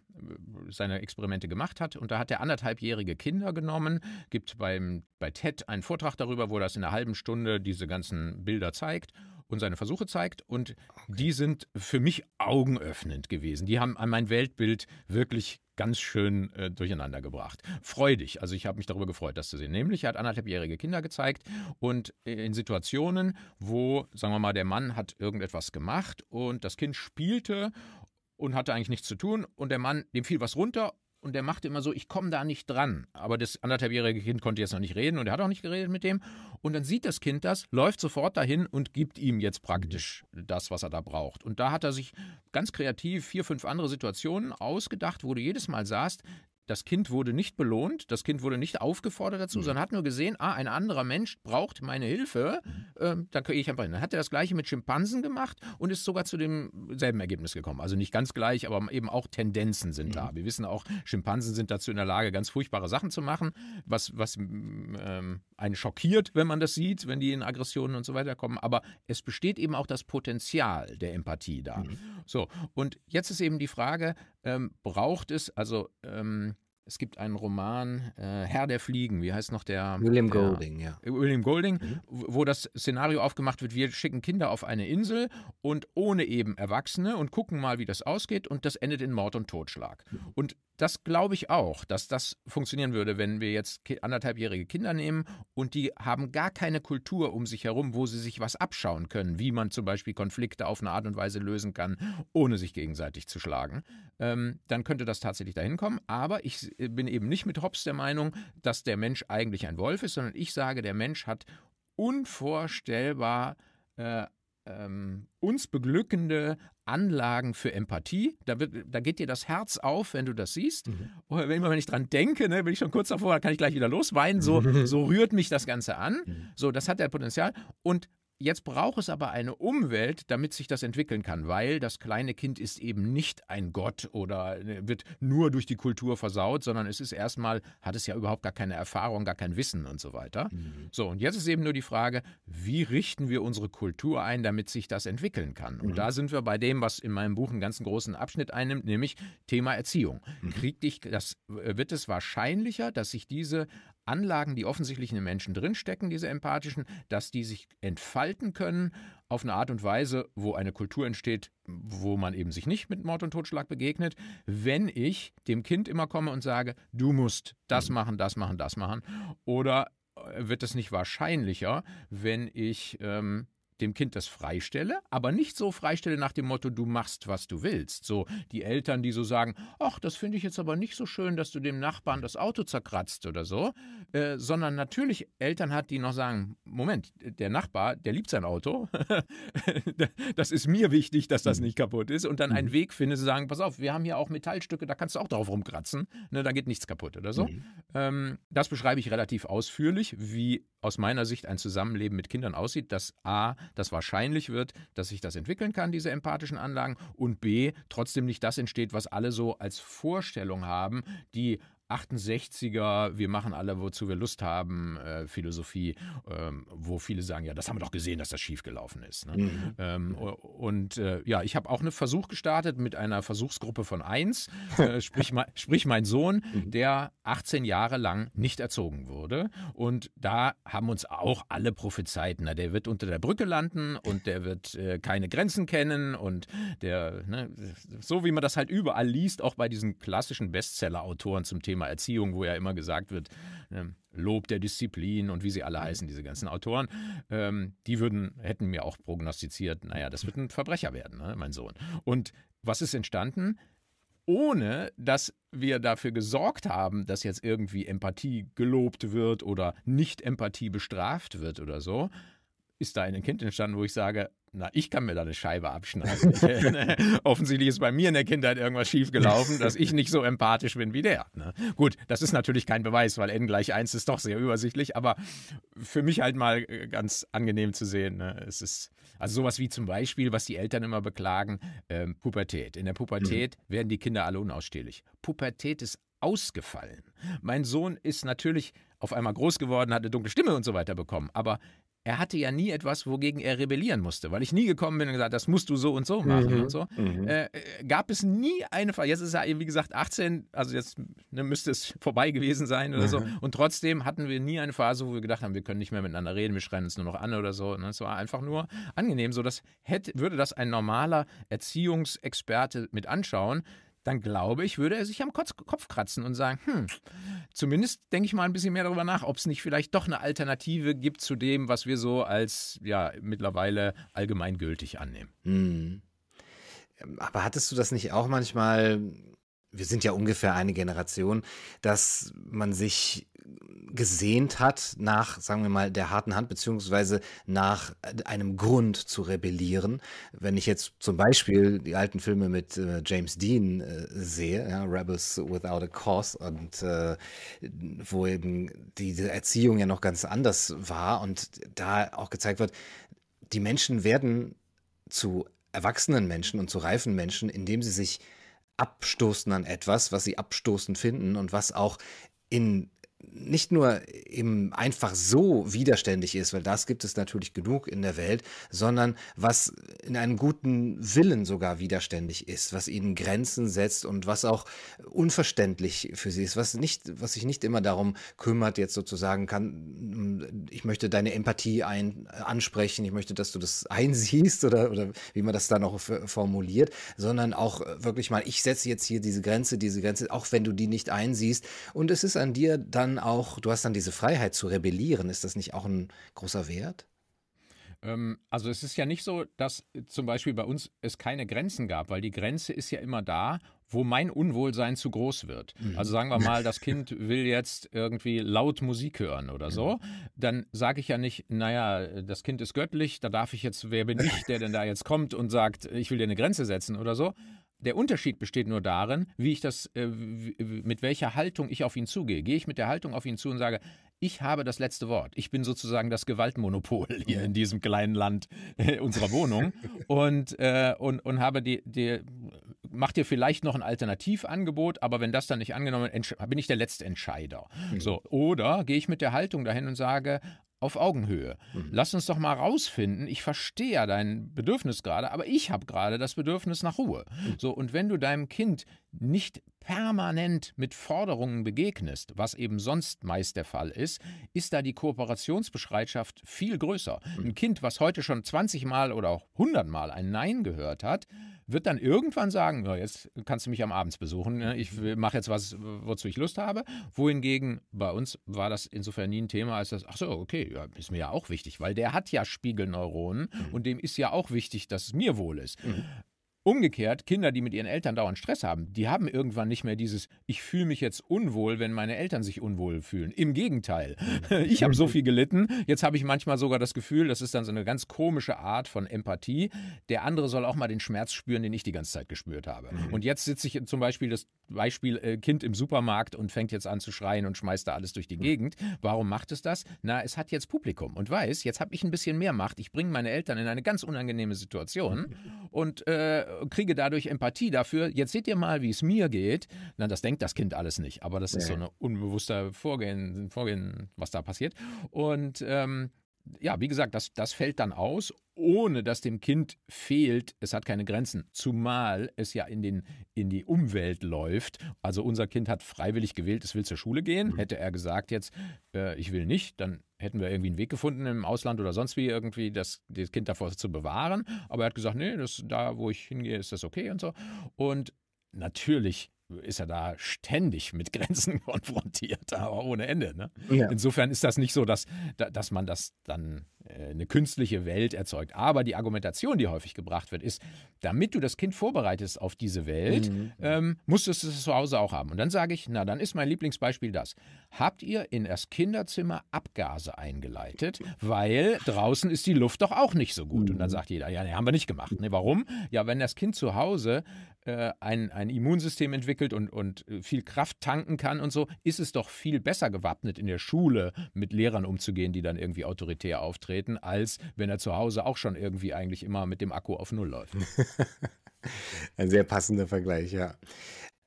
seine Experimente gemacht hat. Und da hat er anderthalbjährige Kinder genommen, gibt beim, bei TED einen Vortrag darüber, wo das in einer halben Stunde diese ganzen Bilder zeigt und seine Versuche zeigt. Und okay. die sind für mich augenöffnend gewesen. Die haben an mein Weltbild wirklich ganz schön äh, durcheinander gebracht. Freudig, also ich habe mich darüber gefreut, das zu sehen. Nämlich, er hat anderthalbjährige Kinder gezeigt und in Situationen, wo, sagen wir mal, der Mann hat irgendetwas gemacht und das Kind spielte und hatte eigentlich nichts zu tun und der Mann, dem fiel was runter und der machte immer so, ich komme da nicht dran. Aber das anderthalbjährige Kind konnte jetzt noch nicht reden und er hat auch nicht geredet mit dem. Und dann sieht das Kind das, läuft sofort dahin und gibt ihm jetzt praktisch das, was er da braucht. Und da hat er sich ganz kreativ vier, fünf andere Situationen ausgedacht, wo du jedes Mal saßt, das Kind wurde nicht belohnt, das Kind wurde nicht aufgefordert dazu, mhm. sondern hat nur gesehen, ah, ein anderer Mensch braucht meine Hilfe, mhm. ähm, dann gehe ich einfach hin. Dann hat er das gleiche mit Schimpansen gemacht und ist sogar zu demselben Ergebnis gekommen. Also nicht ganz gleich, aber eben auch Tendenzen sind mhm. da. Wir wissen auch, Schimpansen sind dazu in der Lage, ganz furchtbare Sachen zu machen, was, was ähm, einen schockiert, wenn man das sieht, wenn die in Aggressionen und so weiter kommen. Aber es besteht eben auch das Potenzial der Empathie da. Mhm. So, und jetzt ist eben die Frage, ähm, braucht es, also ähm, es gibt einen Roman, äh, Herr der Fliegen, wie heißt noch der? William der, Golding, ja. William Golding, mhm. wo das Szenario aufgemacht wird, wir schicken Kinder auf eine Insel und ohne eben Erwachsene und gucken mal, wie das ausgeht und das endet in Mord und Totschlag. Mhm. Und das glaube ich auch, dass das funktionieren würde, wenn wir jetzt anderthalbjährige Kinder nehmen und die haben gar keine Kultur um sich herum, wo sie sich was abschauen können, wie man zum Beispiel Konflikte auf eine Art und Weise lösen kann, ohne sich gegenseitig zu schlagen. Ähm, dann könnte das tatsächlich dahin kommen. Aber ich bin eben nicht mit Hobbes der Meinung, dass der Mensch eigentlich ein Wolf ist, sondern ich sage, der Mensch hat unvorstellbar äh, ähm, uns beglückende Anlagen für Empathie. Da, wird, da geht dir das Herz auf, wenn du das siehst. Mhm. Oder wenn, wenn ich dran denke, ne, bin ich schon kurz davor, da kann ich gleich wieder losweinen. So, <laughs> so rührt mich das Ganze an. Mhm. So, das hat ja Potenzial. Und Jetzt braucht es aber eine Umwelt, damit sich das entwickeln kann, weil das kleine Kind ist eben nicht ein Gott oder äh, wird nur durch die Kultur versaut, sondern es ist erstmal, hat es ja überhaupt gar keine Erfahrung, gar kein Wissen und so weiter. Mhm. So, und jetzt ist eben nur die Frage, wie richten wir unsere Kultur ein, damit sich das entwickeln kann? Und mhm. da sind wir bei dem, was in meinem Buch einen ganzen großen Abschnitt einnimmt, nämlich Thema Erziehung. Mhm. Kriegt dich, das äh, wird es wahrscheinlicher, dass sich diese Anlagen, die offensichtlich in den Menschen drinstecken, diese empathischen, dass die sich entfalten können auf eine Art und Weise, wo eine Kultur entsteht, wo man eben sich nicht mit Mord und Totschlag begegnet, wenn ich dem Kind immer komme und sage, du musst das mhm. machen, das machen, das machen. Oder äh, wird es nicht wahrscheinlicher, wenn ich ähm, dem Kind das freistelle, aber nicht so freistelle nach dem Motto, du machst, was du willst. So die Eltern, die so sagen, ach, das finde ich jetzt aber nicht so schön, dass du dem Nachbarn das Auto zerkratzt oder so, äh, sondern natürlich Eltern hat, die noch sagen, Moment, der Nachbar, der liebt sein Auto, <laughs> das ist mir wichtig, dass das mhm. nicht kaputt ist und dann einen mhm. Weg finde zu sagen, pass auf, wir haben hier auch Metallstücke, da kannst du auch drauf rumkratzen, ne, da geht nichts kaputt oder so. Mhm. Ähm, das beschreibe ich relativ ausführlich, wie aus meiner Sicht ein Zusammenleben mit Kindern aussieht, dass A, das wahrscheinlich wird, dass sich das entwickeln kann, diese empathischen Anlagen, und B, trotzdem nicht das entsteht, was alle so als Vorstellung haben, die 68er, wir machen alle, wozu wir Lust haben, äh, Philosophie, ähm, wo viele sagen, ja, das haben wir doch gesehen, dass das schiefgelaufen ist. Ne? Mhm. Ähm, und äh, ja, ich habe auch einen Versuch gestartet mit einer Versuchsgruppe von eins, äh, <laughs> sprich, sprich mein Sohn, mhm. der 18 Jahre lang nicht erzogen wurde. Und da haben uns auch alle prophezeit, na, der wird unter der Brücke landen und der wird äh, keine Grenzen kennen und der, ne, so wie man das halt überall liest, auch bei diesen klassischen Bestseller-Autoren zum Thema Thema Erziehung, wo ja immer gesagt wird, ähm, Lob der Disziplin und wie sie alle mhm. heißen, diese ganzen Autoren, ähm, die würden, hätten mir auch prognostiziert, naja, das wird ein Verbrecher werden, ne, mein Sohn. Und was ist entstanden? ohne dass wir dafür gesorgt haben, dass jetzt irgendwie Empathie gelobt wird oder nicht Empathie bestraft wird oder so, ist da ein Kind entstanden, wo ich sage, na, ich kann mir da eine Scheibe abschneiden. Ne, <laughs> <laughs> offensichtlich ist bei mir in der Kindheit irgendwas schiefgelaufen, dass ich nicht so empathisch bin wie der. Ne? Gut, das ist natürlich kein Beweis, weil n gleich 1 ist doch sehr übersichtlich, aber für mich halt mal äh, ganz angenehm zu sehen. Ne? Es ist also sowas wie zum Beispiel, was die Eltern immer beklagen, ähm, Pubertät. In der Pubertät mhm. werden die Kinder alle unausstehlich. Pubertät ist ausgefallen. Mein Sohn ist natürlich auf einmal groß geworden, hat eine dunkle Stimme und so weiter bekommen, aber er hatte ja nie etwas, wogegen er rebellieren musste, weil ich nie gekommen bin und gesagt, das musst du so und so machen mhm. und so. Mhm. Äh, gab es nie eine Phase, jetzt ist er, wie gesagt, 18, also jetzt ne, müsste es vorbei gewesen sein oder mhm. so. Und trotzdem hatten wir nie eine Phase, wo wir gedacht haben, wir können nicht mehr miteinander reden, wir schreien uns nur noch an oder so. Ne? Es war einfach nur angenehm. So, das hätte, würde das ein normaler Erziehungsexperte mit anschauen dann glaube ich, würde er sich am Kopf kratzen und sagen, hm, zumindest denke ich mal ein bisschen mehr darüber nach, ob es nicht vielleicht doch eine Alternative gibt zu dem, was wir so als ja mittlerweile allgemeingültig annehmen. Hm. Aber hattest du das nicht auch manchmal, wir sind ja ungefähr eine Generation, dass man sich gesehnt hat nach, sagen wir mal, der harten Hand, beziehungsweise nach einem Grund zu rebellieren. Wenn ich jetzt zum Beispiel die alten Filme mit äh, James Dean äh, sehe, ja, Rebels Without a Cause, und äh, wo eben diese Erziehung ja noch ganz anders war und da auch gezeigt wird, die Menschen werden zu erwachsenen Menschen und zu reifen Menschen, indem sie sich abstoßen an etwas, was sie abstoßend finden und was auch in nicht nur eben einfach so widerständig ist, weil das gibt es natürlich genug in der Welt, sondern was in einem guten Willen sogar widerständig ist, was ihnen Grenzen setzt und was auch unverständlich für sie ist, was nicht, was sich nicht immer darum kümmert, jetzt sozusagen kann, ich möchte deine Empathie ein, ansprechen, ich möchte, dass du das <laughs> einsiehst oder, oder wie man das dann auch formuliert, sondern auch wirklich mal, ich setze jetzt hier diese Grenze, diese Grenze, auch wenn du die nicht einsiehst. Und es ist an dir dann dann auch, du hast dann diese Freiheit zu rebellieren. Ist das nicht auch ein großer Wert? Ähm, also es ist ja nicht so, dass zum Beispiel bei uns es keine Grenzen gab, weil die Grenze ist ja immer da, wo mein Unwohlsein zu groß wird. Mhm. Also sagen wir <laughs> mal, das Kind will jetzt irgendwie laut Musik hören oder so, mhm. dann sage ich ja nicht, naja, das Kind ist göttlich, da darf ich jetzt, wer bin ich, der denn da jetzt kommt und sagt, ich will dir eine Grenze setzen oder so, der Unterschied besteht nur darin, wie ich das, äh, mit welcher Haltung ich auf ihn zugehe. Gehe ich mit der Haltung auf ihn zu und sage, ich habe das letzte Wort. Ich bin sozusagen das Gewaltmonopol <laughs> hier in diesem kleinen Land äh, unserer Wohnung und, äh, und, und habe die, die, mach dir vielleicht noch ein Alternativangebot, aber wenn das dann nicht angenommen wird, bin ich der letzte Entscheider. Mhm. So, oder gehe ich mit der Haltung dahin und sage, auf Augenhöhe. Mhm. Lass uns doch mal rausfinden. Ich verstehe ja dein Bedürfnis gerade, aber ich habe gerade das Bedürfnis nach Ruhe. Mhm. So, und wenn du deinem Kind nicht permanent mit Forderungen begegnest, was eben sonst meist der Fall ist, ist da die Kooperationsbereitschaft viel größer. Mhm. Ein Kind, was heute schon 20 Mal oder auch 100 Mal ein Nein gehört hat, wird dann irgendwann sagen, ja, jetzt kannst du mich am Abends besuchen, ne? ich mache jetzt was, wozu ich Lust habe. Wohingegen bei uns war das insofern nie ein Thema, als das, ach so, okay, ja, ist mir ja auch wichtig, weil der hat ja Spiegelneuronen mhm. und dem ist ja auch wichtig, dass es mir wohl ist. Mhm. Umgekehrt, Kinder, die mit ihren Eltern dauernd Stress haben, die haben irgendwann nicht mehr dieses, ich fühle mich jetzt unwohl, wenn meine Eltern sich unwohl fühlen. Im Gegenteil. <laughs> Ich habe so viel gelitten, jetzt habe ich manchmal sogar das Gefühl, das ist dann so eine ganz komische Art von Empathie. Der andere soll auch mal den Schmerz spüren, den ich die ganze Zeit gespürt habe. Mhm. Und jetzt sitze ich zum Beispiel das Beispiel äh, Kind im Supermarkt und fängt jetzt an zu schreien und schmeißt da alles durch die Gegend. Warum macht es das? Na, es hat jetzt Publikum und weiß, jetzt habe ich ein bisschen mehr Macht. Ich bringe meine Eltern in eine ganz unangenehme Situation und äh, kriege dadurch Empathie dafür. Jetzt seht ihr mal, wie es mir geht. Na, das denkt das Kind alles nicht, aber das nee. ist so ein unbewusster Vorgehen, Vorgehen, was da passiert. Und ähm, ja, wie gesagt, das, das fällt dann aus, ohne dass dem Kind fehlt, es hat keine Grenzen, zumal es ja in, den, in die Umwelt läuft. Also unser Kind hat freiwillig gewählt, es will zur Schule gehen. Mhm. Hätte er gesagt jetzt, äh, ich will nicht, dann hätten wir irgendwie einen Weg gefunden im Ausland oder sonst wie irgendwie das, das Kind davor zu bewahren. Aber er hat gesagt, nee, das, da wo ich hingehe, ist das okay und so. Und natürlich ist er da ständig mit <laughs> Grenzen konfrontiert, aber ohne Ende. Ne? Ja. Insofern ist das nicht so, dass, dass man das dann eine künstliche Welt erzeugt. Aber die Argumentation, die häufig gebracht wird, ist, damit du das Kind vorbereitest auf diese Welt, mhm. ähm, musst du es zu Hause auch haben. Und dann sage ich, na, dann ist mein Lieblingsbeispiel das. Habt ihr in das Kinderzimmer Abgase eingeleitet? Weil draußen ist die Luft doch auch nicht so gut. Mhm. Und dann mhm. sagt jeder, ja, nee, haben wir nicht gemacht. Nee, warum? Ja, wenn das Kind zu Hause äh, ein, ein Immunsystem entwickelt und, und äh, viel Kraft tanken kann und so, ist es doch viel besser gewappnet, in der Schule mit Lehrern umzugehen, die dann irgendwie autoritär auftreten, als wenn er zu Hause auch schon irgendwie eigentlich immer mit dem Akku auf Null läuft. <laughs> ein sehr passender Vergleich, ja.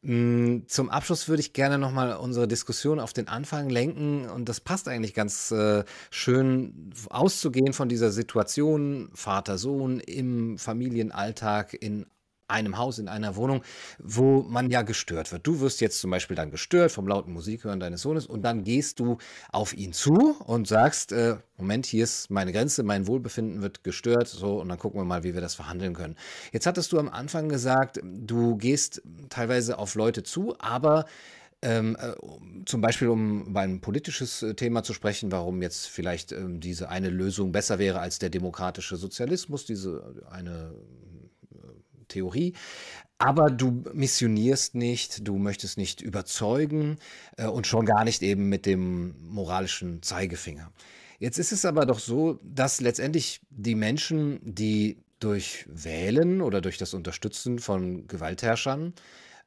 Mm, zum Abschluss würde ich gerne nochmal unsere Diskussion auf den Anfang lenken und das passt eigentlich ganz äh, schön auszugehen von dieser Situation Vater-Sohn im Familienalltag in einem Haus, in einer Wohnung, wo man ja gestört wird. Du wirst jetzt zum Beispiel dann gestört vom lauten Musikhören deines Sohnes und dann gehst du auf ihn zu und sagst, äh, Moment, hier ist meine Grenze, mein Wohlbefinden wird gestört, so und dann gucken wir mal, wie wir das verhandeln können. Jetzt hattest du am Anfang gesagt, du gehst teilweise auf Leute zu, aber ähm, äh, zum Beispiel, um über ein politisches äh, Thema zu sprechen, warum jetzt vielleicht ähm, diese eine Lösung besser wäre als der demokratische Sozialismus, diese eine Theorie. Aber du missionierst nicht, du möchtest nicht überzeugen äh, und schon gar nicht eben mit dem moralischen Zeigefinger. Jetzt ist es aber doch so, dass letztendlich die Menschen, die durch Wählen oder durch das Unterstützen von Gewaltherrschern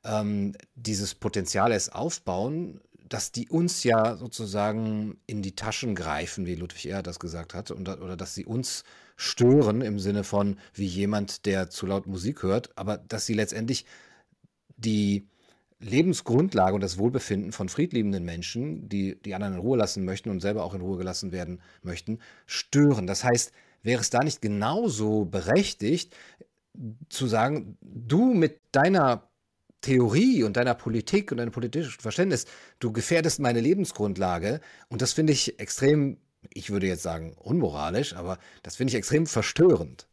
ähm, dieses Potenzial erst aufbauen, dass die uns ja sozusagen in die Taschen greifen, wie Ludwig Erhard das gesagt hat, und, oder dass sie uns stören im Sinne von wie jemand, der zu laut Musik hört, aber dass sie letztendlich die Lebensgrundlage und das Wohlbefinden von friedliebenden Menschen, die die anderen in Ruhe lassen möchten und selber auch in Ruhe gelassen werden möchten, stören. Das heißt, wäre es da nicht genauso berechtigt zu sagen, du mit deiner Theorie und deiner Politik und deinem politischen Verständnis, du gefährdest meine Lebensgrundlage und das finde ich extrem ich würde jetzt sagen unmoralisch, aber das finde ich extrem verstörend.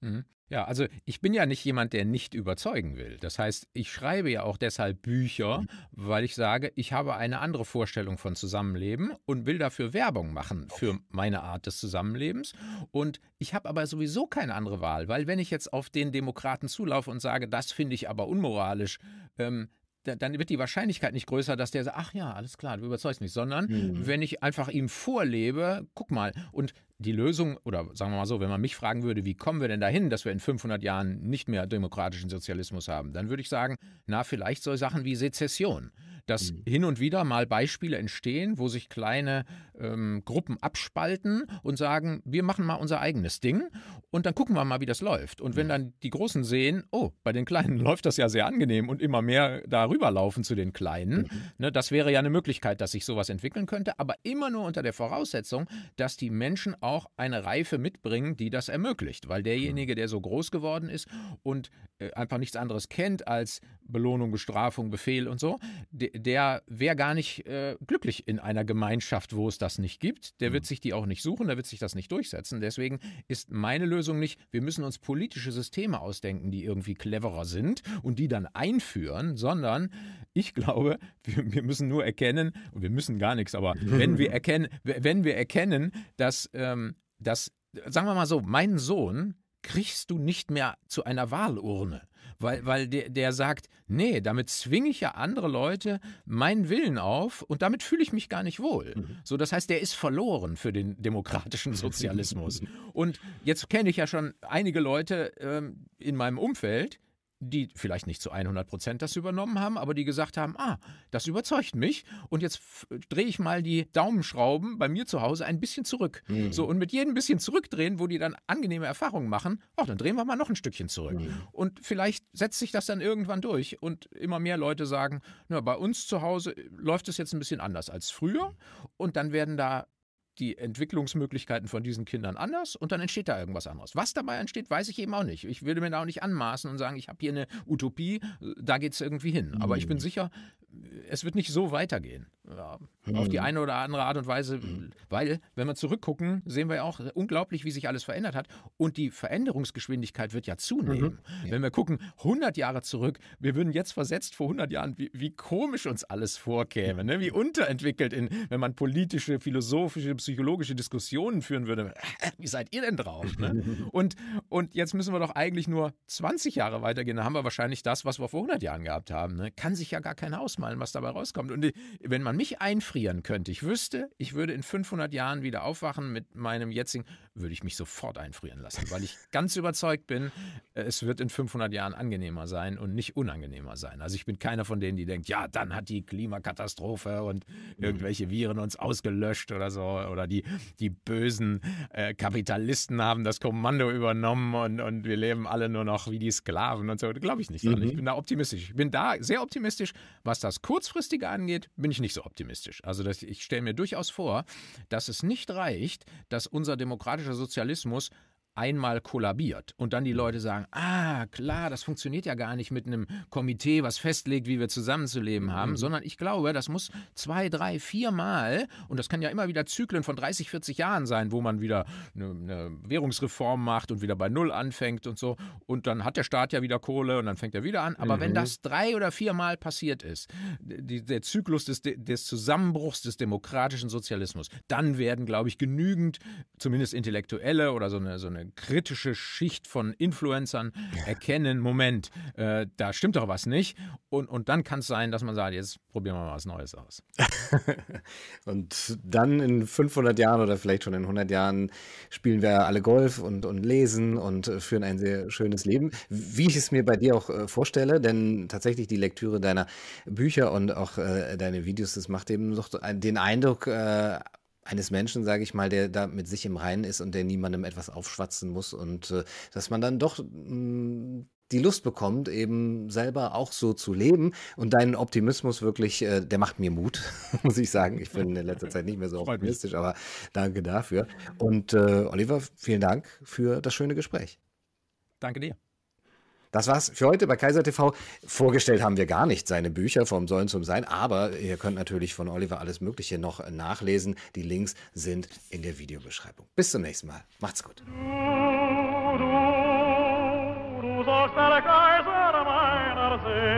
Mhm. Ja, also ich bin ja nicht jemand, der nicht überzeugen will. Das heißt, ich schreibe ja auch deshalb Bücher, mhm. weil ich sage, ich habe eine andere Vorstellung von Zusammenleben und will dafür Werbung machen für meine Art des Zusammenlebens. Und ich habe aber sowieso keine andere Wahl, weil wenn ich jetzt auf den Demokraten zulaufe und sage, das finde ich aber unmoralisch, ähm, dann wird die Wahrscheinlichkeit nicht größer, dass der sagt, ach ja, alles klar, du überzeugst mich, sondern mhm. wenn ich einfach ihm vorlebe, guck mal, und die Lösung, oder sagen wir mal so, wenn man mich fragen würde, wie kommen wir denn dahin, dass wir in 500 Jahren nicht mehr demokratischen Sozialismus haben, dann würde ich sagen, na, vielleicht so Sachen wie Sezession dass mhm. hin und wieder mal Beispiele entstehen, wo sich kleine ähm, Gruppen abspalten und sagen, wir machen mal unser eigenes Ding und dann gucken wir mal, wie das läuft. Und wenn dann die Großen sehen, oh, bei den Kleinen <laughs> läuft das ja sehr angenehm und immer mehr darüber laufen zu den Kleinen, mhm. ne, das wäre ja eine Möglichkeit, dass sich sowas entwickeln könnte, aber immer nur unter der Voraussetzung, dass die Menschen auch eine Reife mitbringen, die das ermöglicht. Weil derjenige, der so groß geworden ist und äh, einfach nichts anderes kennt als Belohnung, Bestrafung, Befehl und so, der, wäre gar nicht äh, glücklich in einer Gemeinschaft, wo es das nicht gibt. Der wird mhm. sich die auch nicht suchen, der wird sich das nicht durchsetzen. Deswegen ist meine Lösung nicht, wir müssen uns politische Systeme ausdenken, die irgendwie cleverer sind und die dann einführen, sondern ich glaube, wir, wir müssen nur erkennen, und wir müssen gar nichts, aber <laughs> wenn wir erkennen, wenn wir erkennen, dass, ähm, dass, sagen wir mal so, mein Sohn kriegst du nicht mehr zu einer Wahlurne. Weil, weil der, der sagt, nee, damit zwinge ich ja andere Leute meinen Willen auf und damit fühle ich mich gar nicht wohl. Mhm. So, das heißt, der ist verloren für den demokratischen <laughs> Sozialismus. <laughs> und jetzt kenne ich ja schon einige Leute ähm, in meinem Umfeld, die vielleicht nicht zu 100 Prozent das übernommen haben, aber die gesagt haben, ah, das überzeugt mich und jetzt drehe ich mal die Daumenschrauben bei mir zu Hause ein bisschen zurück. Mhm. So und mit jedem bisschen zurückdrehen, wo die dann angenehme Erfahrungen machen, oh, dann drehen wir mal noch ein Stückchen zurück. Mhm. Und vielleicht setzt sich das dann irgendwann durch und immer mehr Leute sagen, na, bei uns zu Hause läuft es jetzt ein bisschen anders als früher und dann werden da die Entwicklungsmöglichkeiten von diesen Kindern anders und dann entsteht da irgendwas anderes. Was dabei entsteht, weiß ich eben auch nicht. Ich würde mir da auch nicht anmaßen und sagen, ich habe hier eine Utopie, da geht es irgendwie hin. Aber ich bin mhm. sicher, es wird nicht so weitergehen. Ja, mhm. Auf die eine oder andere Art und Weise, mhm. weil, wenn wir zurückgucken, sehen wir ja auch unglaublich, wie sich alles verändert hat. Und die Veränderungsgeschwindigkeit wird ja zunehmen. Mhm. Wenn wir gucken, 100 Jahre zurück, wir würden jetzt versetzt vor 100 Jahren, wie, wie komisch uns alles vorkäme, ne? wie unterentwickelt, in, wenn man politische, philosophische, psychologische Diskussionen führen würde. <laughs> Wie seid ihr denn drauf? Ne? <laughs> Und, und jetzt müssen wir doch eigentlich nur 20 Jahre weitergehen. Dann haben wir wahrscheinlich das, was wir vor 100 Jahren gehabt haben. Ne? Kann sich ja gar keiner ausmalen, was dabei rauskommt. Und wenn man mich einfrieren könnte, ich wüsste, ich würde in 500 Jahren wieder aufwachen mit meinem jetzigen, würde ich mich sofort einfrieren lassen, weil ich ganz überzeugt bin, es wird in 500 Jahren angenehmer sein und nicht unangenehmer sein. Also ich bin keiner von denen, die denkt, ja, dann hat die Klimakatastrophe und irgendwelche Viren uns ausgelöscht oder so oder die, die bösen äh, Kapitalisten haben das Kommando übernommen und, und wir leben alle nur noch wie die Sklaven und so. Glaube ich nicht. Mhm. Ich bin da optimistisch. Ich bin da sehr optimistisch. Was das Kurzfristige angeht, bin ich nicht so optimistisch. Also das, ich stelle mir durchaus vor, dass es nicht reicht, dass unser demokratischer Sozialismus einmal kollabiert und dann die mhm. Leute sagen, ah, klar, das funktioniert ja gar nicht mit einem Komitee, was festlegt, wie wir zusammenzuleben haben, mhm. sondern ich glaube, das muss zwei, drei, vier Mal, und das kann ja immer wieder Zyklen von 30, 40 Jahren sein, wo man wieder eine, eine Währungsreform macht und wieder bei Null anfängt und so, und dann hat der Staat ja wieder Kohle und dann fängt er wieder an. Aber mhm. wenn das drei oder vier Mal passiert ist, die, der Zyklus des, des Zusammenbruchs des demokratischen Sozialismus, dann werden, glaube ich, genügend, zumindest Intellektuelle oder so eine, so eine kritische Schicht von Influencern erkennen, Moment, äh, da stimmt doch was nicht. Und, und dann kann es sein, dass man sagt, jetzt probieren wir mal was Neues aus. <laughs> und dann in 500 Jahren oder vielleicht schon in 100 Jahren spielen wir alle Golf und, und lesen und äh, führen ein sehr schönes Leben. Wie ich es mir bei dir auch äh, vorstelle, denn tatsächlich die Lektüre deiner Bücher und auch äh, deine Videos, das macht eben doch den Eindruck, äh, eines Menschen, sage ich mal, der da mit sich im Reinen ist und der niemandem etwas aufschwatzen muss und äh, dass man dann doch mh, mm, die Lust bekommt, eben selber auch so zu leben. Und dein Optimismus wirklich, äh, der macht mir Mut, <laughs> muss ich sagen. Ich bin in letzter Zeit nicht mehr so optimistisch, aber danke dafür. Und äh, Oliver, vielen Dank für das schöne Gespräch. Danke dir. Das war's für heute bei Kaiser TV. Vorgestellt haben wir gar nicht seine Bücher vom Sollen zum Sein, aber ihr könnt natürlich von Oliver alles Mögliche noch nachlesen. Die Links sind in der Videobeschreibung. Bis zum nächsten Mal. Macht's gut. Du, du, du sollst der Kaiser meiner Seele